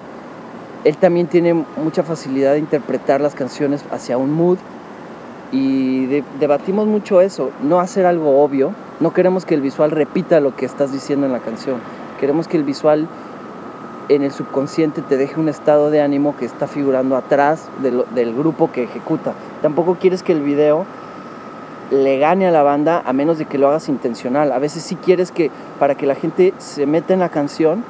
Él también tiene mucha facilidad de interpretar las canciones hacia un mood y de- debatimos mucho eso, no hacer algo obvio, no queremos que el visual repita lo que estás diciendo en la canción, queremos que el visual en el subconsciente te deje un estado de ánimo que está figurando atrás del grupo que ejecuta. Tampoco quieres que el video le gane a la banda a menos de que lo hagas intencional. A veces sí quieres que para que la gente se meta en la canción,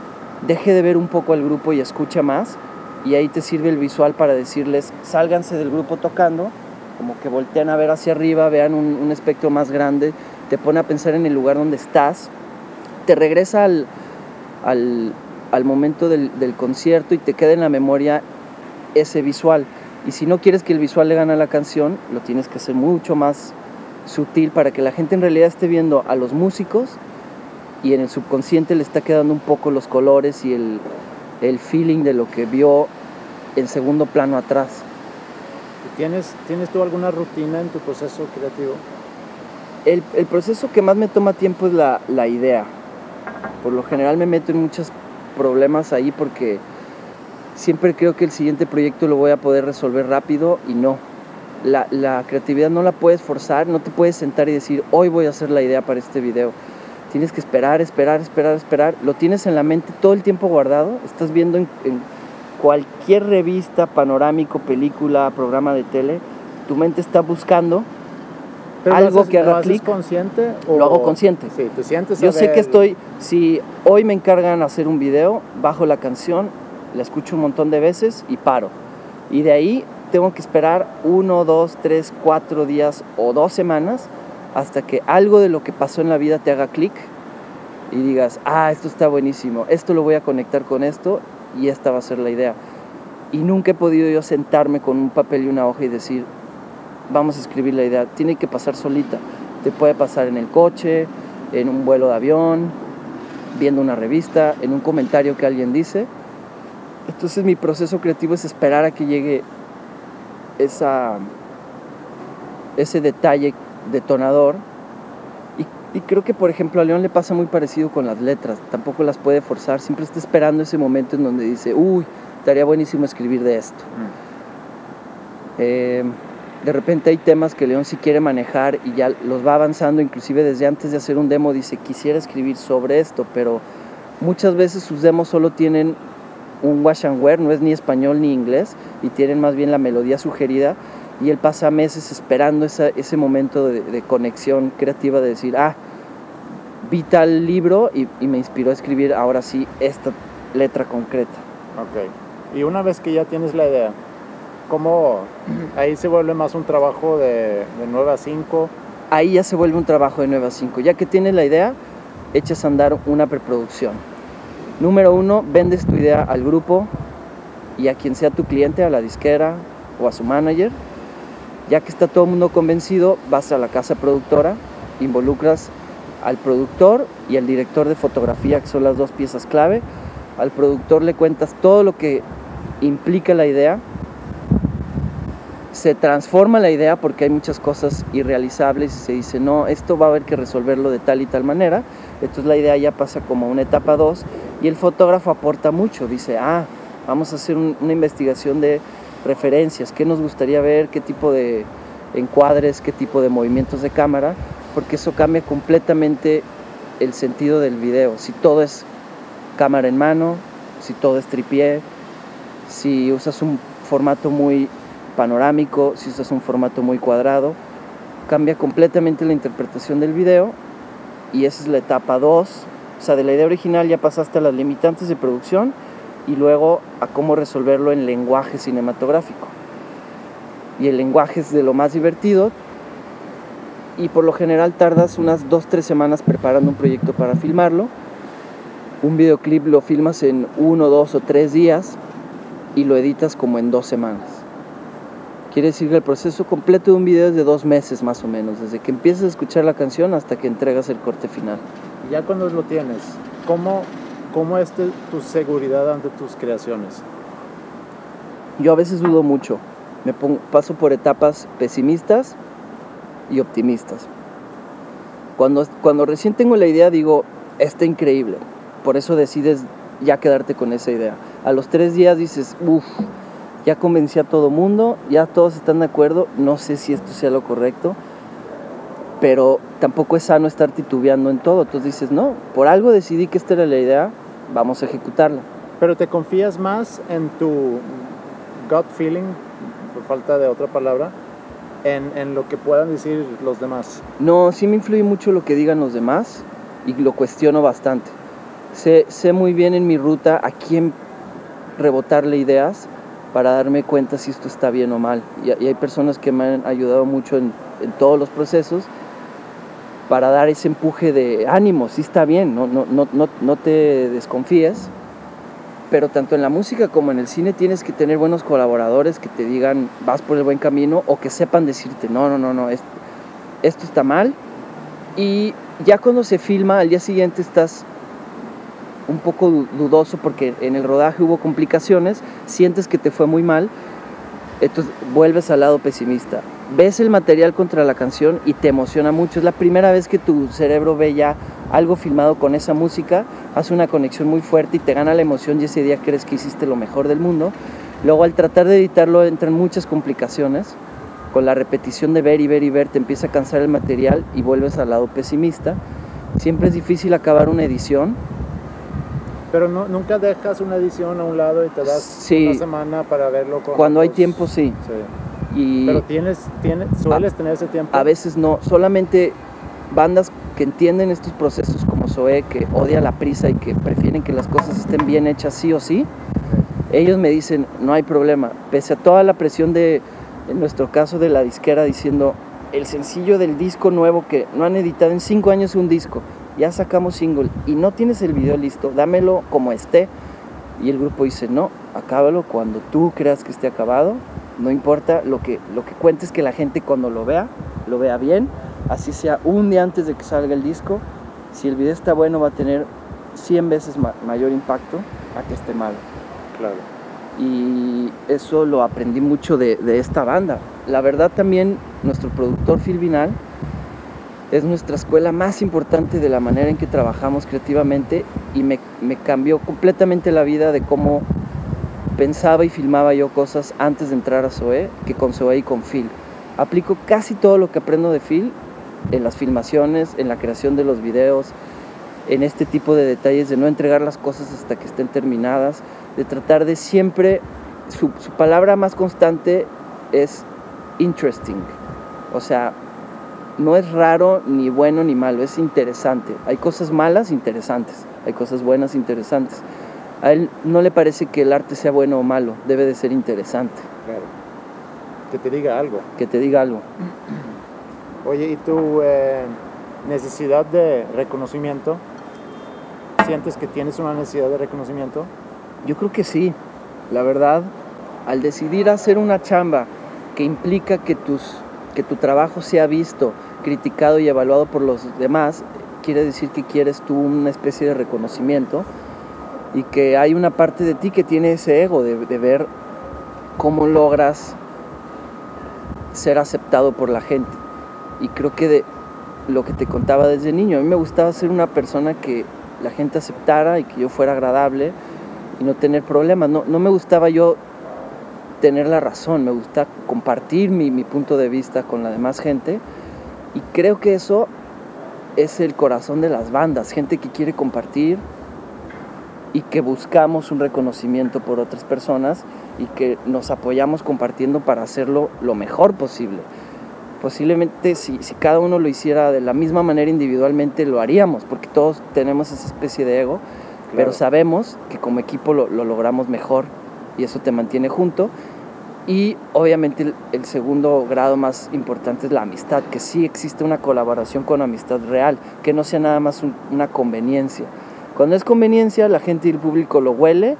deje de ver un poco al grupo y escucha más y ahí te sirve el visual para decirles, sálganse del grupo tocando, como que voltean a ver hacia arriba, vean un, espectro más grande, te pone a pensar en el lugar donde estás, te regresa al, al, momento del, del concierto y te queda en la memoria ese visual. Y si no quieres que el visual le gane a la canción, lo tienes que hacer mucho más sutil para que la gente en realidad esté viendo a los músicos y en el subconsciente le está quedando un poco los colores y el, el feeling de lo que vio en segundo plano atrás. ¿Y ¿Tienes, ¿Tienes tú alguna rutina en tu proceso creativo? El, proceso que más me toma tiempo es la, la idea. Por lo general me meto en muchos problemas ahí porque siempre creo que el siguiente proyecto lo voy a poder resolver rápido y no. La, creatividad no la puedes forzar, no te puedes sentar y decir, hoy voy a hacer la idea para este video. Tienes que esperar, esperar, esperar, esperar. Lo tienes en la mente todo el tiempo guardado. Estás viendo en, en cualquier revista, panorámico, película, programa de tele. Tu mente está buscando ¿Pero Algo haces- que haga ¿Lo haces clic, consciente? lo hago consciente. Sí, tú sientes Yo sé que estoy, si hoy me encargan hacer un video, bajo la canción, la escucho un montón de veces y paro. Y de ahí tengo que esperar uno, dos, tres, cuatro días o dos semanas hasta que algo de lo que pasó en la vida te haga clic y digas, ah, esto está buenísimo, esto lo voy a conectar con esto y esta va a ser la idea. Y nunca he podido yo sentarme con un papel y una hoja y decir, vamos a escribir la idea. Tiene que pasar solita. Te puede pasar en el coche, en un vuelo de avión, viendo una revista, en un comentario que alguien dice. Entonces mi proceso creativo es esperar a que llegue esa, ese detalle detonador. Y, creo que por ejemplo a León le pasa muy parecido con las letras. Tampoco las puede forzar. Siempre está esperando ese momento en donde dice, uy, estaría buenísimo escribir de esto. Eh, de repente hay temas que León sí quiere manejar y ya los va avanzando, inclusive desde antes de hacer un demo dice, quisiera escribir sobre esto, pero muchas veces sus demos solo tienen un wash and wear, no es ni español ni inglés, y tienen más bien la melodía sugerida, y él pasa meses esperando esa- ese momento de, de conexión creativa de decir, ah, vi tal libro y, y me inspiró a escribir ahora sí esta letra concreta. Ok. Y una vez que ya tienes la idea, ¿cómo ahí se vuelve más un trabajo de, de 9 a 5? ahí ya se vuelve un trabajo de 9 a 5. Ya que tienes la idea, echas a andar una preproducción. Número uno, vendes tu idea al grupo y a quien sea tu cliente, a la disquera o a su manager. Ya que está todo el mundo convencido, vas a la casa productora, involucras al productor y al director de fotografía, que son las dos piezas clave. Al productor le cuentas todo lo que implica la idea, se transforma la idea porque hay muchas cosas irrealizables y se dice, no, esto va a haber que resolverlo de tal y tal manera. Entonces la idea ya pasa como una etapa 2 y el fotógrafo aporta mucho. Dice, ah, vamos a hacer un- una investigación de referencias, qué nos gustaría ver, qué tipo de encuadres, qué tipo de movimientos de cámara, porque eso cambia completamente el sentido del video. Si todo es cámara en mano, si todo es tripié, si usas un formato muy panorámico, si usas un formato muy cuadrado, cambia completamente la interpretación del video y esa es la etapa 2. O sea, de la idea original ya pasaste a las limitantes de producción y luego a cómo resolverlo en lenguaje cinematográfico. Y el lenguaje es de lo más divertido y por lo general tardas unas 2-3 semanas preparando un proyecto para filmarlo. Un videoclip lo filmas en uno, dos o tres días y lo editas como en dos semanas. Quiere decir que el proceso completo de un video es de dos meses más o menos, desde que empiezas a escuchar la canción hasta que entregas el corte final. Ya cuando lo tienes, ¿cómo, cómo es tu- tu seguridad ante tus creaciones? Yo a veces dudo mucho, me pongo- paso por etapas pesimistas y optimistas. Cuando, cuando recién tengo la idea digo, está increíble, por eso decides ya quedarte con esa idea. A los tres días dices, uff, ya convencí a todo mundo, ya todos están de acuerdo, no sé si esto sea lo correcto, pero tampoco es sano estar titubeando en todo. Entonces dices, no, por algo decidí que esta era la idea, vamos a ejecutarla. Pero te confías más en tu gut feeling, por falta de otra palabra, en, en lo que puedan decir los demás. No, sí me influye mucho lo que digan los demás y lo cuestiono bastante. Sé, sé muy bien en mi ruta a quién rebotarle ideas para darme cuenta si esto está bien o mal. Y, y hay personas que me han ayudado mucho en, en todos los procesos para dar ese empuje de ánimo, sí está bien, no, no, no, no, te desconfíes. Pero tanto en la música como en el cine tienes que tener buenos colaboradores que te digan vas por el buen camino o que sepan decirte no, no, no, no, es- esto está mal. Y ya cuando se filma, al día siguiente estás un poco du- dudoso porque en el rodaje hubo complicaciones, sientes que te fue muy mal, entonces vuelves al lado pesimista. Ves el material contra la canción y te emociona mucho. Es la primera vez que tu cerebro ve ya algo filmado con esa música, hace una conexión muy fuerte y te gana la emoción y ese día crees que hiciste lo mejor del mundo. Luego al tratar de editarlo entran muchas complicaciones. Con la repetición de ver y ver y ver te empieza a cansar el material y vuelves al lado pesimista. Siempre es difícil acabar una edición. Pero no, nunca dejas una edición a un lado y te das Sí. una semana para verlo con Cuando hay tiempo sí. Sí. Y Pero tienes, tienes, sueles tener ese tiempo. a veces no. Solamente bandas que entienden estos procesos como Zoé, que odia la prisa y que prefieren que las cosas estén bien hechas sí o sí, ellos me dicen, no hay problema. Pese a toda la presión de, en nuestro caso, de la disquera diciendo, el sencillo del disco nuevo que no han editado en cinco años un disco, ya sacamos single y no tienes el video listo, dámelo como esté. Y el grupo dice, no, acábalo cuando tú creas que esté acabado, no importa, lo que, lo que cuentes que la gente cuando lo vea, lo vea bien, así sea un día antes de que salga el disco, si el video está bueno va a tener 100 veces ma- mayor impacto a que esté malo. Claro. Y eso lo aprendí mucho de, de esta banda. La verdad también nuestro productor Phil Vinal es nuestra escuela más importante de la manera en que trabajamos creativamente y me, me cambió completamente la vida de cómo pensaba y filmaba yo cosas antes de entrar a Zoé que con Zoé y con Phil. Aplico casi todo lo que aprendo de Phil en las filmaciones, en la creación de los videos, en este tipo de detalles de no entregar las cosas hasta que estén terminadas, de tratar de siempre, su, su palabra más constante es interesting. O sea, no es raro, ni bueno, ni malo, es interesante. Hay cosas malas, interesantes. Hay cosas buenas, interesantes. A él no le parece que el arte sea bueno o malo, debe de ser interesante, Claro. Que te diga algo. que te diga algo. Oye, ¿y tu eh, necesidad de reconocimiento? ¿Sientes que tienes una necesidad de reconocimiento? Yo creo que sí, la verdad, al decidir hacer una chamba que implica que, tus, que tu trabajo sea visto, criticado y evaluado por los demás, quiere decir que quieres tú una especie de reconocimiento y que hay una parte de ti que tiene ese ego de, ver cómo logras ser aceptado por la gente. Y creo que de lo que te contaba desde niño, a mí me gustaba ser una persona que la gente aceptara y que yo fuera agradable y no tener problemas. No, no me gustaba yo tener la razón, me gusta compartir mi, mi punto de vista con la demás gente y creo que eso es el corazón de las bandas, gente que quiere compartir y que buscamos un reconocimiento por otras personas y que nos apoyamos compartiendo para hacerlo lo mejor posible. Posiblemente si, si cada uno lo hiciera de la misma manera individualmente lo haríamos, porque todos tenemos esa especie de ego, pero sabemos que como equipo lo, lo logramos mejor y eso te mantiene junto. Y obviamente el, el segundo grado más importante es la amistad, que sí existe una colaboración con amistad real, que no sea nada más un- una conveniencia. Cuando es conveniencia, la gente y el público lo huele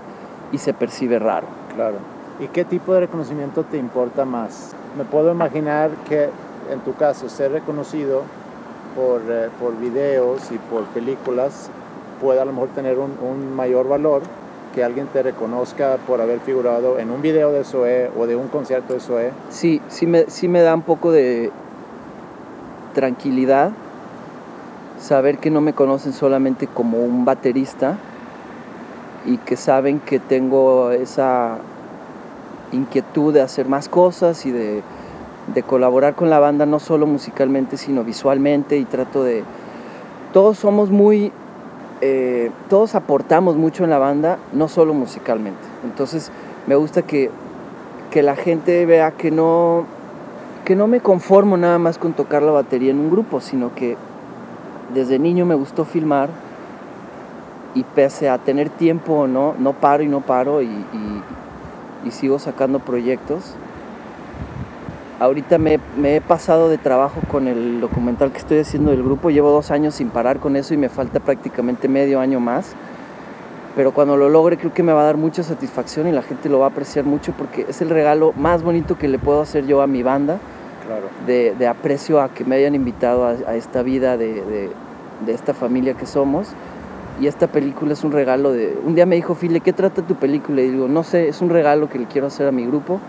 y se percibe raro. Claro. ¿Y qué tipo de reconocimiento te importa más? Me puedo imaginar que en tu caso ser reconocido por, eh, por videos y por películas puede a lo mejor tener un, un mayor valor que alguien te reconozca por haber figurado en un video de SOE o de un concierto de SOE. Sí, sí me, sí me da un poco de tranquilidad saber que no me conocen solamente como un baterista y que saben que tengo esa inquietud de hacer más cosas y de, de colaborar con la banda no solo musicalmente sino visualmente y trato de... Todos somos muy eh, todos aportamos mucho en la banda, no solo musicalmente. Entonces me gusta que, que la gente vea que no, que no me conformo nada más con tocar la batería en un grupo, sino que desde niño me gustó filmar y pese a tener tiempo o no, no paro y no paro y, sigo sacando proyectos. Ahorita me, he pasado de trabajo con el documental que estoy haciendo del grupo. Llevo dos años sin parar con eso y me falta prácticamente medio año más. Pero cuando lo logre creo que me va a dar mucha satisfacción y la gente lo va a apreciar mucho porque es el regalo más bonito que le puedo hacer yo a mi banda. Claro. De, de aprecio a que me hayan invitado a, a esta vida de, de, de, esta familia que somos. Y esta película es un regalo de... Un día me dijo, File, ¿qué trata tu película? Y digo, no sé, es un regalo que le quiero hacer a mi grupo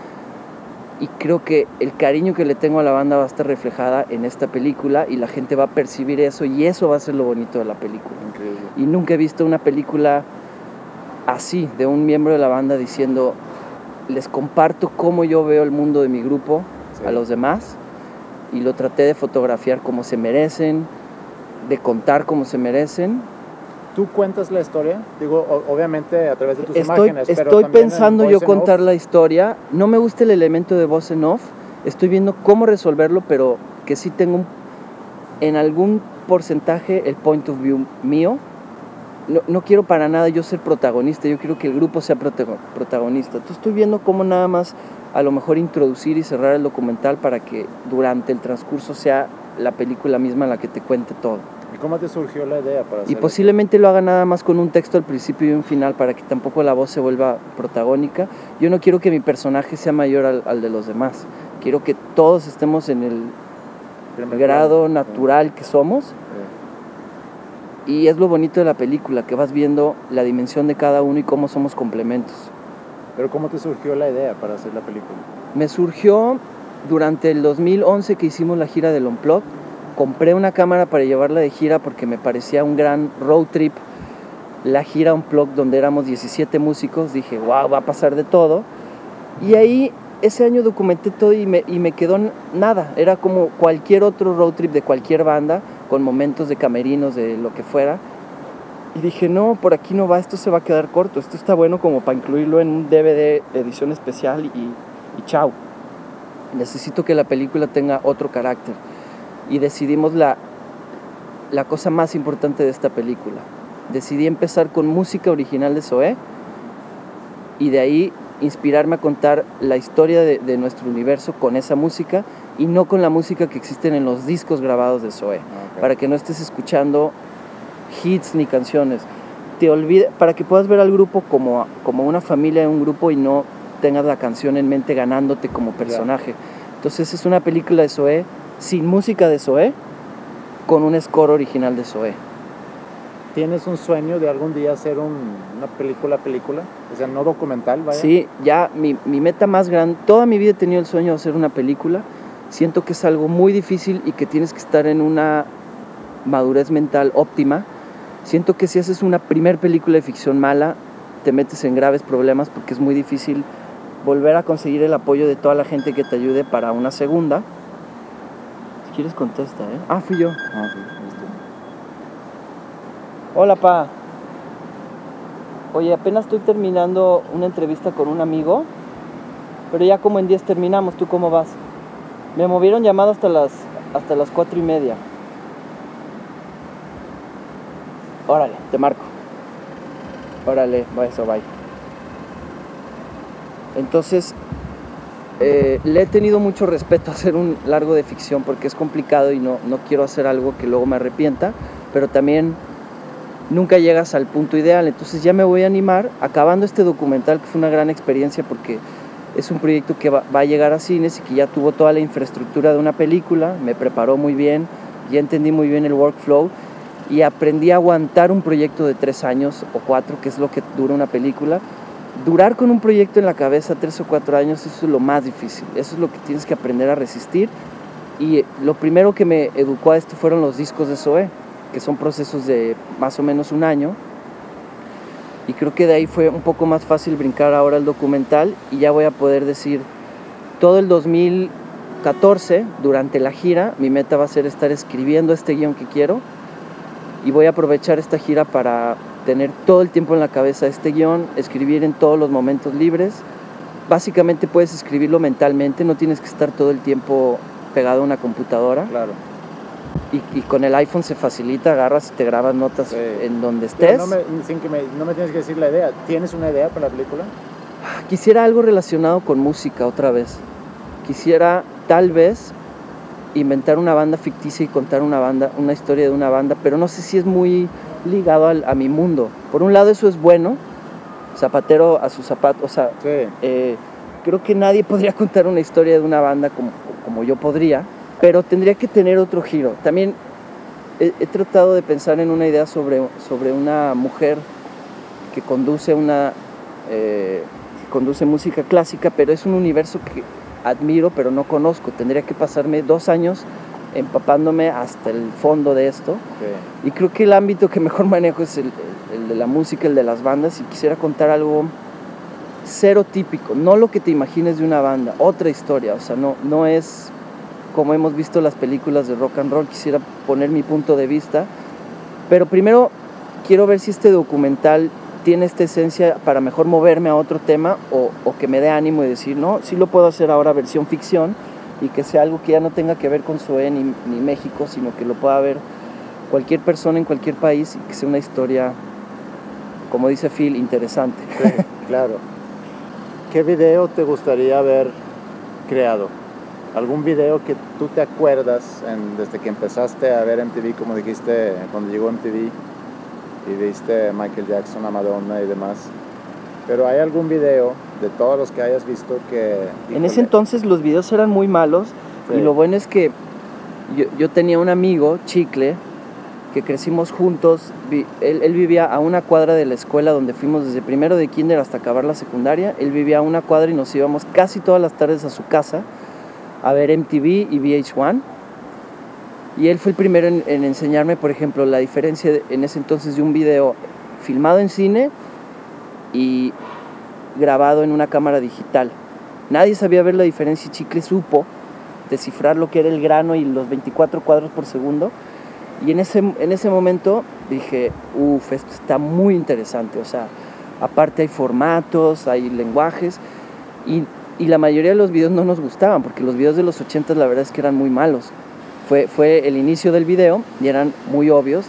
y creo que el cariño que le tengo a la banda va a estar reflejada en esta película y la gente va a percibir eso y eso va a ser lo bonito de la película. Increíble. Y nunca he visto una película así de un miembro de la banda diciendo les comparto cómo yo veo el mundo de mi grupo Sí. a los demás y lo traté de fotografiar como se merecen, de contar como se merecen. ¿Tú cuentas la historia? Digo, obviamente a través de tus Estoy, imágenes, pero estoy pensando yo contar off. la historia. No me gusta el elemento de voz en off. Estoy viendo cómo resolverlo, pero que sí tengo un- en algún porcentaje el point of view mío. No, no quiero para nada yo ser protagonista, yo quiero que el grupo sea protago- protagonista. Entonces estoy viendo cómo nada más a lo mejor introducir y cerrar el documental para que durante el transcurso sea la película misma la que te cuente todo. ¿Y cómo te surgió la idea para hacer Y posiblemente lo haga nada más con un texto al principio y un final para que tampoco la voz se vuelva protagónica. Yo no quiero que mi personaje sea mayor al, al de los demás. Quiero que todos estemos en el esto? Primer grado natural que somos. Sí. Y es lo bonito de la película, que vas viendo la dimensión de cada uno y cómo somos complementos. Pero ¿cómo te surgió la idea para hacer la película? Me surgió durante el 2011 que hicimos la gira del Unplug. Compré una cámara para llevarla de gira porque me parecía un gran road trip. La gira Unplug donde éramos 17 músicos. Dije, wow, va a pasar de todo. Y ahí ese año documenté todo y me, y me quedó nada. Era como cualquier otro road trip de cualquier banda, con momentos de camerinos, de lo que fuera. Y dije, no, por aquí no va, esto se va a quedar corto. Esto está bueno como para incluirlo en un DVD edición especial y, y chao. Necesito que la película tenga otro carácter. Y decidimos la, la cosa más importante de esta película. Decidí empezar con música original de Zoé y de ahí inspirarme a contar la historia de, de nuestro universo con esa música y no con la música que existen en los discos grabados de Zoé Ah, para que no estés escuchando hits ni canciones. Te olvide, para que puedas ver al grupo como, como una familia de un grupo y no tengas la canción en mente ganándote como personaje. Entonces es una película de Zoé sin música de Zoé con un score original de Zoé. ¿Tienes un sueño de algún día hacer un- una película, película? O sea, no documental, vaya. Sí, ya mi, mi meta más grande, toda mi vida he tenido el sueño de hacer una película. Siento que es algo muy difícil y que tienes que estar en una madurez mental óptima. Siento que si haces una primer película de ficción mala, te metes en graves problemas porque es muy difícil volver a conseguir el apoyo de toda la gente que te ayude para una segunda. Si quieres contesta, ¿eh? Ah, fui yo. Ah, sí. Hola, pa. Oye, apenas estoy terminando una entrevista con un amigo, pero ya como en 10 terminamos, ¿tú cómo vas? Me movieron llamado hasta las, hasta las 4 y media. Órale, te marco. Órale, va eso, bye. Entonces, eh, le he tenido mucho respeto a hacer un largo de ficción porque es complicado y no, no quiero hacer algo que luego me arrepienta, pero también nunca llegas al punto ideal. Entonces ya me voy a animar, acabando este documental, que fue una gran experiencia porque Es un proyecto que va, va a llegar a cines y que ya tuvo toda la infraestructura de una película, me preparó muy bien, ya entendí muy bien el workflow y aprendí a aguantar un proyecto de tres años o cuatro, que es lo que dura una película. Durar con un proyecto en la cabeza tres o cuatro años, eso es lo más difícil, eso es lo que tienes que aprender a resistir. Y lo primero que me educó a esto fueron los discos de Zoe, que son procesos de más o menos un año. Y creo que de ahí fue un poco más fácil brincar ahora al documental y ya voy a poder decir, todo el 2014, durante la gira, mi meta va a ser estar escribiendo este guion que quiero y voy a aprovechar esta gira para tener todo el tiempo en la cabeza este guion, escribir en todos los momentos libres. Básicamente puedes escribirlo mentalmente, no tienes que estar todo el tiempo pegado a una computadora. Claro. Y, y con el iPhone se facilita, agarras y te grabas notas Sí. en donde estés. no me, sin que me, no me tienes que decir la idea. ¿Tienes una idea para la película? Quisiera algo relacionado con música otra vez. Quisiera tal vez inventar una banda ficticia y contar una banda, una historia de una banda, pero no sé si es muy ligado al- a mi mundo. Por un lado eso es bueno, zapatero a su zapato, o sea, Sí. eh, creo que nadie podría [LAUGHS] contar una historia de una banda como, como yo podría, pero tendría que tener otro giro. También he, he tratado de pensar en una idea sobre, sobre una mujer que conduce una eh, que conduce música clásica, pero es un universo que admiro pero no conozco. Tendría que pasarme dos años empapándome hasta el fondo de esto. sí. Y creo que el ámbito que mejor [LAUGHS] manejo es el- el de la música, el de las bandas, y quisiera contar algo cero típico, no lo que te imagines de una banda, otra historia, o sea, no, no es como hemos visto las películas de rock and roll, quisiera poner mi punto de vista, pero primero quiero ver si este documental tiene esta esencia para mejor moverme a otro tema o, o que me dé ánimo y decir, no, sí lo puedo hacer ahora versión ficción y que sea algo que ya no tenga que ver con Zoé ni, ni México, sino que lo pueda ver cualquier persona en cualquier país y que sea una historia, como dice Phil, interesante. Sí, claro. ¿Qué video te gustaría haber creado? ¿Algún video que tú te acuerdas en- desde que empezaste a ver MTV, como dijiste, cuando llegó MTV y viste Michael Jackson, a Madonna y demás? Pero ¿hay algún video de todos los que hayas visto que... En ese entonces los videos eran muy malos Sí. y lo bueno es que yo, yo tenía un amigo, Chicle, que crecimos juntos. vi- él, él vivía a una cuadra de la escuela donde fuimos desde primero de kinder hasta acabar la secundaria. Él vivía a una cuadra y nos íbamos casi todas las tardes a su casa a ver MTV y VH1. Y él fue el primero en, en enseñarme, por ejemplo, la diferencia en ese entonces de un video filmado en cine y grabado en una cámara digital. Nadie sabía ver la diferencia y Chicle supo descifrar lo que era el grano y los 24 cuadros por segundo. Y en ese, en ese momento dije, uff, esto está muy interesante. O sea, aparte hay formatos, hay lenguajes y, y la mayoría de los videos no nos gustaban porque los videos de los 80 la verdad es que eran muy malos. Fue, fue el inicio del video y eran muy obvios.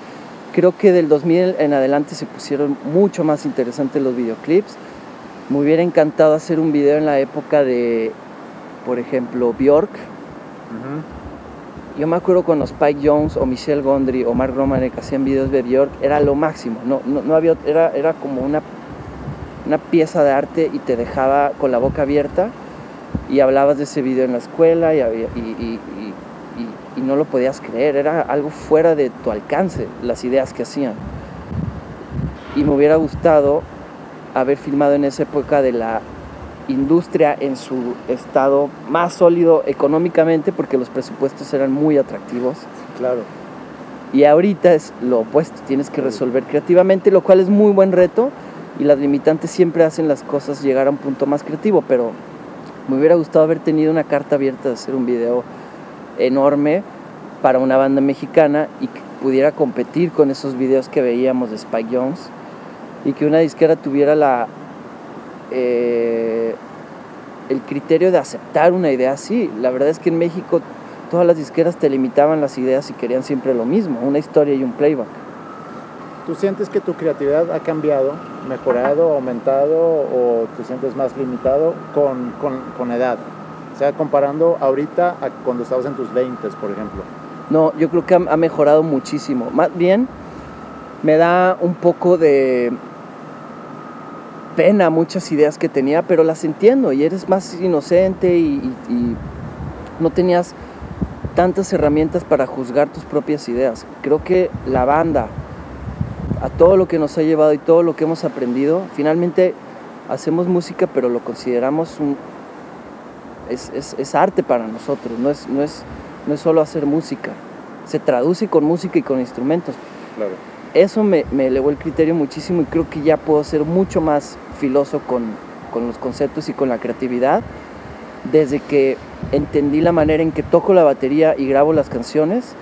Creo que del 2000 en adelante se pusieron mucho más interesantes los videoclips. Me hubiera encantado hacer un video en la época de, por ejemplo, Bjork. Ujú. Yo me acuerdo cuando Spike Jones o Michelle Gondry o Mark Romanek hacían videos de Bjork, era lo máximo. No, no, no había, era, era como una, una pieza de arte y te dejaba con la boca abierta y hablabas de ese video en la escuela y, y, y- y- y- no lo podías creer. Era algo fuera de tu alcance, las ideas que hacían. Y me hubiera gustado haber filmado en esa época de la industria en su estado más sólido económicamente porque los presupuestos eran muy atractivos Claro. y ahorita es lo opuesto, tienes que resolver creativamente, lo cual es muy buen reto y las limitantes siempre hacen las cosas llegar a un punto más creativo, pero me hubiera gustado haber tenido una carta abierta de hacer un video enorme para una banda mexicana y que pudiera competir con esos videos que veíamos de Spike Jones y que una disquera tuviera la eh, el criterio de aceptar una idea así. La verdad es que en México todas las disqueras te limitaban las ideas y querían siempre lo mismo, una historia y un playback. ¿Tú sientes que tu creatividad ha cambiado, mejorado, aumentado o tú sientes más limitado con, con, con edad? O sea, comparando ahorita a cuando estabas en tus 20, por ejemplo. No, yo creo que ha, mejorado muchísimo. Más bien, me da un poco de pena muchas ideas que tenía, pero las entiendo y eres más inocente y no tenías tantas herramientas para juzgar tus propias ideas. Creo que la banda, a todo lo que nos ha llevado y todo lo que hemos aprendido, finalmente hacemos música, pero lo consideramos un... Es, es- es arte para nosotros, no es, no, es, no es solo hacer música. Se traduce con música y con instrumentos. Claro. Eso me, me elevó el criterio muchísimo y creo que ya puedo ser mucho más filoso con, con los conceptos y con la creatividad desde que entendí la manera en que toco la batería y grabo las canciones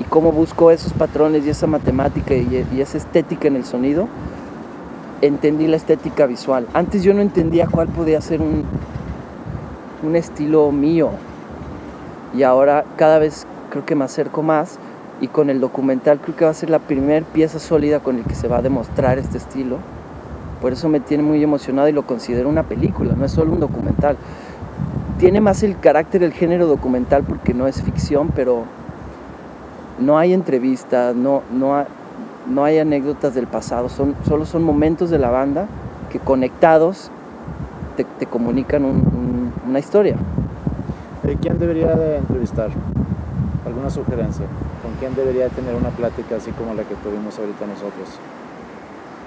y cómo busco esos patrones y esa matemática y, y esa estética en el sonido, entendí la estética visual. Antes yo no entendía cuál podía ser un, un estilo mío y ahora cada vez creo que me acerco más y con el documental creo que va a ser la primera pieza sólida con el que se va a demostrar este estilo. Por eso me tiene muy emocionado y lo considero una película, no es solo un documental. Tiene más el carácter del género documental porque no es ficción, pero no hay entrevistas, no, no, no hay anécdotas del pasado, son, solo son momentos de la banda que conectados te, te comunican un- un- una historia. ¿Y quién debería de entrevistar? ¿Alguna sugerencia? ¿Con quién debería tener una plática así como la que tuvimos ahorita nosotros?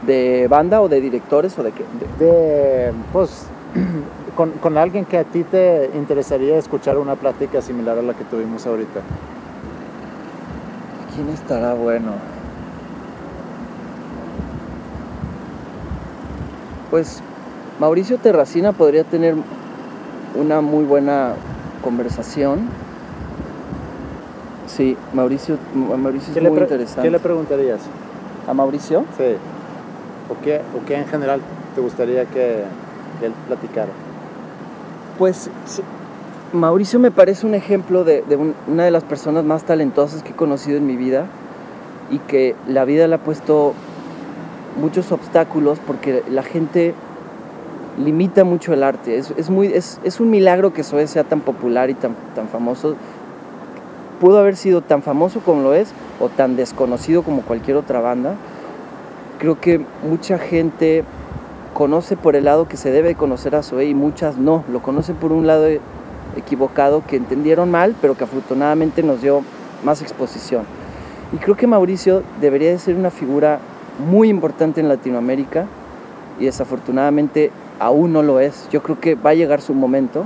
¿De banda o de directores o de qué? De- De, pues, [CLEARS THROAT] con, con alguien que a ti te interesaría escuchar una plática similar a la que tuvimos ahorita. ¿Quién estará bueno? Pues Mauricio Terracina podría tener una muy buena conversación. Sí, Mauricio, Mauricio ¿Qué es muy interesante. ¿Qué le preguntarías? ¿A Mauricio? Sí. ¿O qué, ¿O qué en general te gustaría que, que él platicara? Pues sí, Mauricio me parece un ejemplo de, de un- una de las personas más talentosas que he conocido en mi vida y que la vida le ha puesto muchos obstáculos porque la gente limita mucho el arte. Es, es muy, es, es un milagro que Zoé sea tan popular y tan, tan famoso. Pudo haber sido tan famoso como lo es o tan desconocido como cualquier otra banda. Creo que mucha gente conoce por el lado que se debe conocer a Zoé y muchas no. Lo conocen por un lado equivocado que entendieron mal, pero que afortunadamente nos dio más exposición. Y creo que Mauricio debería de ser una figura muy importante en Latinoamérica y desafortunadamente aún no lo es. Yo creo que va a llegar su momento.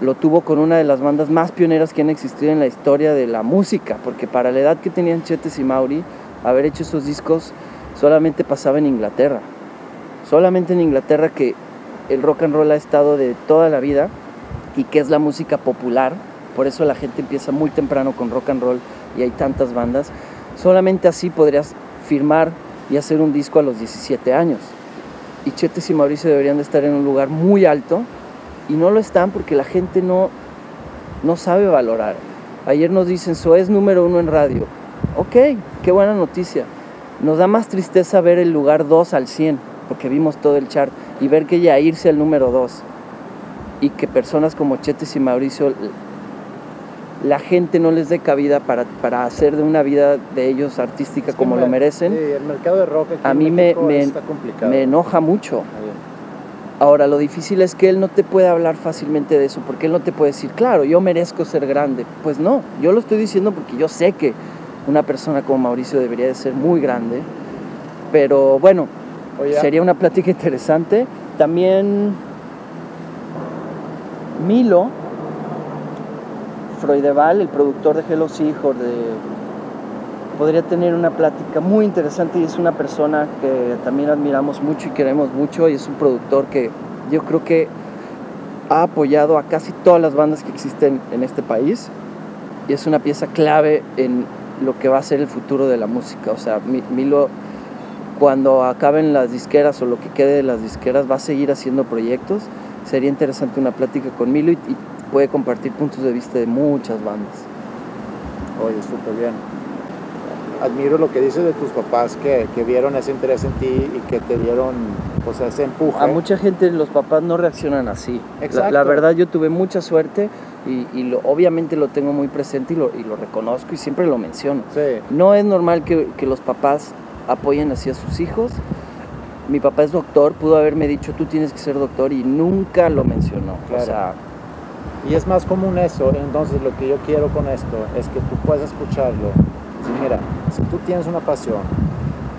Lo tuvo con una de las bandas más pioneras que han existido en la historia de la música, porque para la edad que tenían Chetes y Mauri, haber hecho esos discos solamente pasaba en Inglaterra. Solamente en Inglaterra que el rock and roll ha estado de toda la vida y que es la música popular. Por eso la gente empieza muy temprano con rock and roll y hay tantas bandas. Solamente así podrías firmar y hacer un disco a los 17 años. Y Chetes y Mauricio deberían de estar en un lugar muy alto y no lo están porque la gente no, no sabe valorar. Ayer nos dicen, so es número uno en radio. Ok, qué buena noticia. Nos da más tristeza ver el lugar 2 al 100, porque vimos todo el chart, y ver que ya irse al número 2. Y que personas como Chetes y Mauricio, la gente no les dé cabida para, para hacer de una vida de ellos artística Es que como me- lo merecen, Sí, el mercado de rock aquí a en mí me, me, está complicado. me enoja mucho. Ahora, lo difícil es que él no te puede hablar fácilmente de eso, porque él no te puede decir, claro, yo merezco ser grande. Pues no, yo lo estoy diciendo porque yo sé que una persona como Mauricio debería de ser muy grande. Pero bueno, Oye, sería una plática interesante. También Milo Freudeval, el productor de Hello Seahorse, de podría tener una plática muy interesante y es una persona que también admiramos mucho y queremos mucho y es un productor que yo creo que ha apoyado a casi todas las bandas que existen en este país y es una pieza clave en lo que va a ser el futuro de la música. O sea, Mi- Milo cuando acaben las disqueras o lo que quede de las disqueras va a seguir haciendo proyectos. Sería interesante una plática con Milo puede compartir puntos de vista de muchas bandas. Oye, súper bien. Admiro lo que dices de tus papás que, que vieron ese interés en ti y que te dieron pues, ese empuje. A mucha gente los papás no reaccionan así. La, Exacto. la verdad yo tuve mucha suerte y, y lo- obviamente lo tengo muy presente y lo, y lo reconozco y siempre lo menciono. Sí, No es normal que, que los papás apoyen así a sus hijos mi papá es doctor, pudo haberme dicho, tú tienes que ser doctor y nunca lo mencionó. Claro. O sea, Y es más común eso, entonces lo que yo quiero con esto es que tú puedas escucharlo. Decir, mira, si tú tienes una pasión,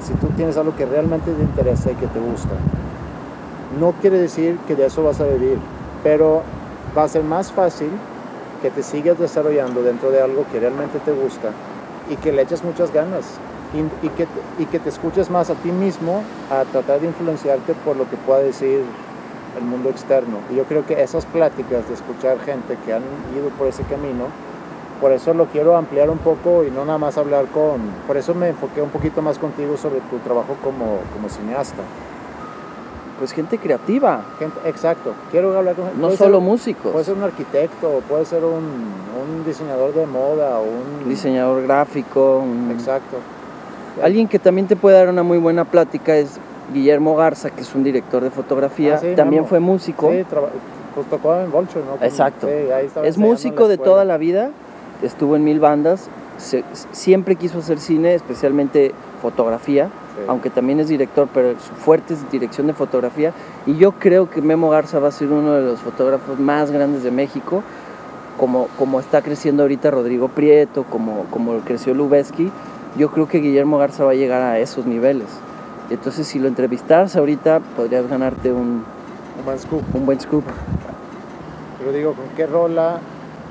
si tú tienes algo que realmente te interesa y que te gusta, no quiere decir que de eso vas a vivir, pero va a ser más fácil que te sigas desarrollando dentro de algo que realmente te gusta y que le eches muchas ganas y, y que, y que te escuches más a ti mismo a tratar de influenciarte por lo que pueda decir el mundo externo. Y yo creo que esas pláticas de escuchar gente que han ido por ese camino, por eso lo quiero ampliar un poco y no nada más hablar con... Por eso me enfoqué un poquito más contigo sobre tu trabajo como, como cineasta. pues gente creativa, Gente- exacto, quiero hablar con no solo ser- músicos. Puede ser un arquitecto, puede ser un, un diseñador de moda, un... diseñador gráfico, un- Exacto. Alguien que también te puede dar una muy buena plática es Guillermo Garza, que es un director de fotografía, Ah, sí, también fue músico, Sí, pues tocó en Vulture, ¿no? Exacto. sí, ahí estaba es músico de toda la vida, estuvo en mil bandas, se- siempre quiso hacer cine, especialmente fotografía, Sí. aunque también es director, pero su fuerte es dirección de fotografía, y yo creo que Memo Garza va a ser uno de los fotógrafos más grandes de México, como, como está creciendo ahorita Rodrigo Prieto, como, como creció Lubeski, yo creo que Guillermo Garza va a llegar a esos niveles. Entonces, si lo entrevistas ahorita, podrías ganarte un, Un buen scoop. un buen scoop. Pero digo, ¿con qué rola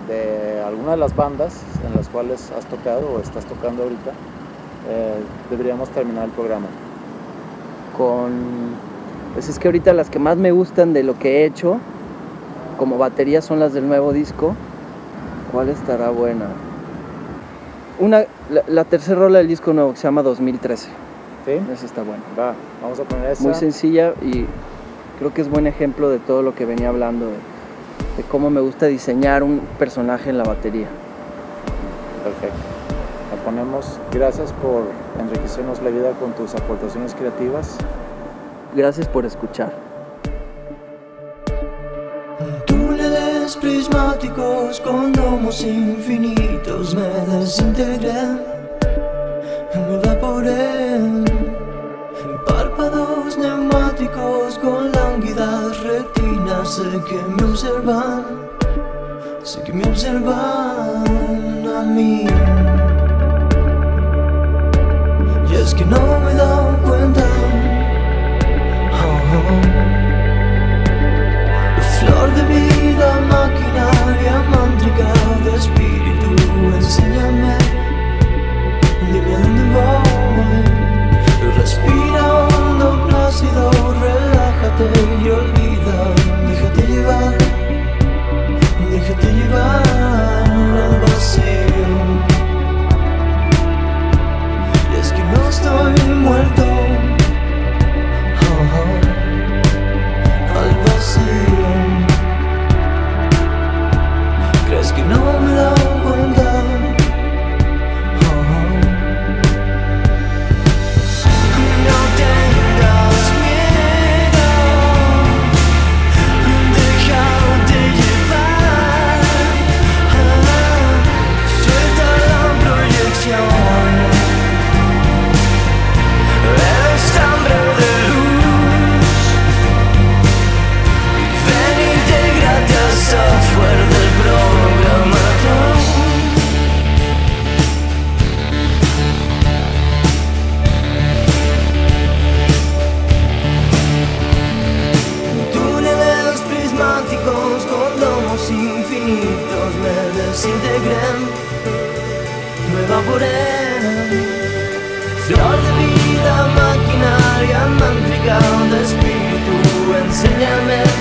de alguna de las bandas en las cuales has tocado o estás tocando ahorita eh, deberíamos terminar el programa? con pues es que ahorita las que más me gustan de lo que he hecho como batería son las del nuevo disco ¿cuál estará buena? una la, la tercera rola del disco nuevo que se llama 2013 ¿Sí? esa está buena Va, vamos a poner esa. muy sencilla y creo que es buen ejemplo de todo lo que venía hablando de, de cómo me gusta diseñar un personaje en la batería Perfecto. La ponemos. Gracias por enriquecernos la vida con tus aportaciones creativas. gracias por escuchar Túneles prismáticos con domos infinitos me desintegré, sé que me observan, sé que me observan a mí. Y es que no me he dado cuenta. Oh, oh. Flor de vida, maquinaria mántrica de espíritu, enséñame, dime dónde voy. Respira hondo, plácido, relájate y olvida, déjate llevar, déjate llevar al vacío. Y es que no estoy muerto. Me evaporé Flor de vida, maquinaria, mántrica de espíritu, enséñame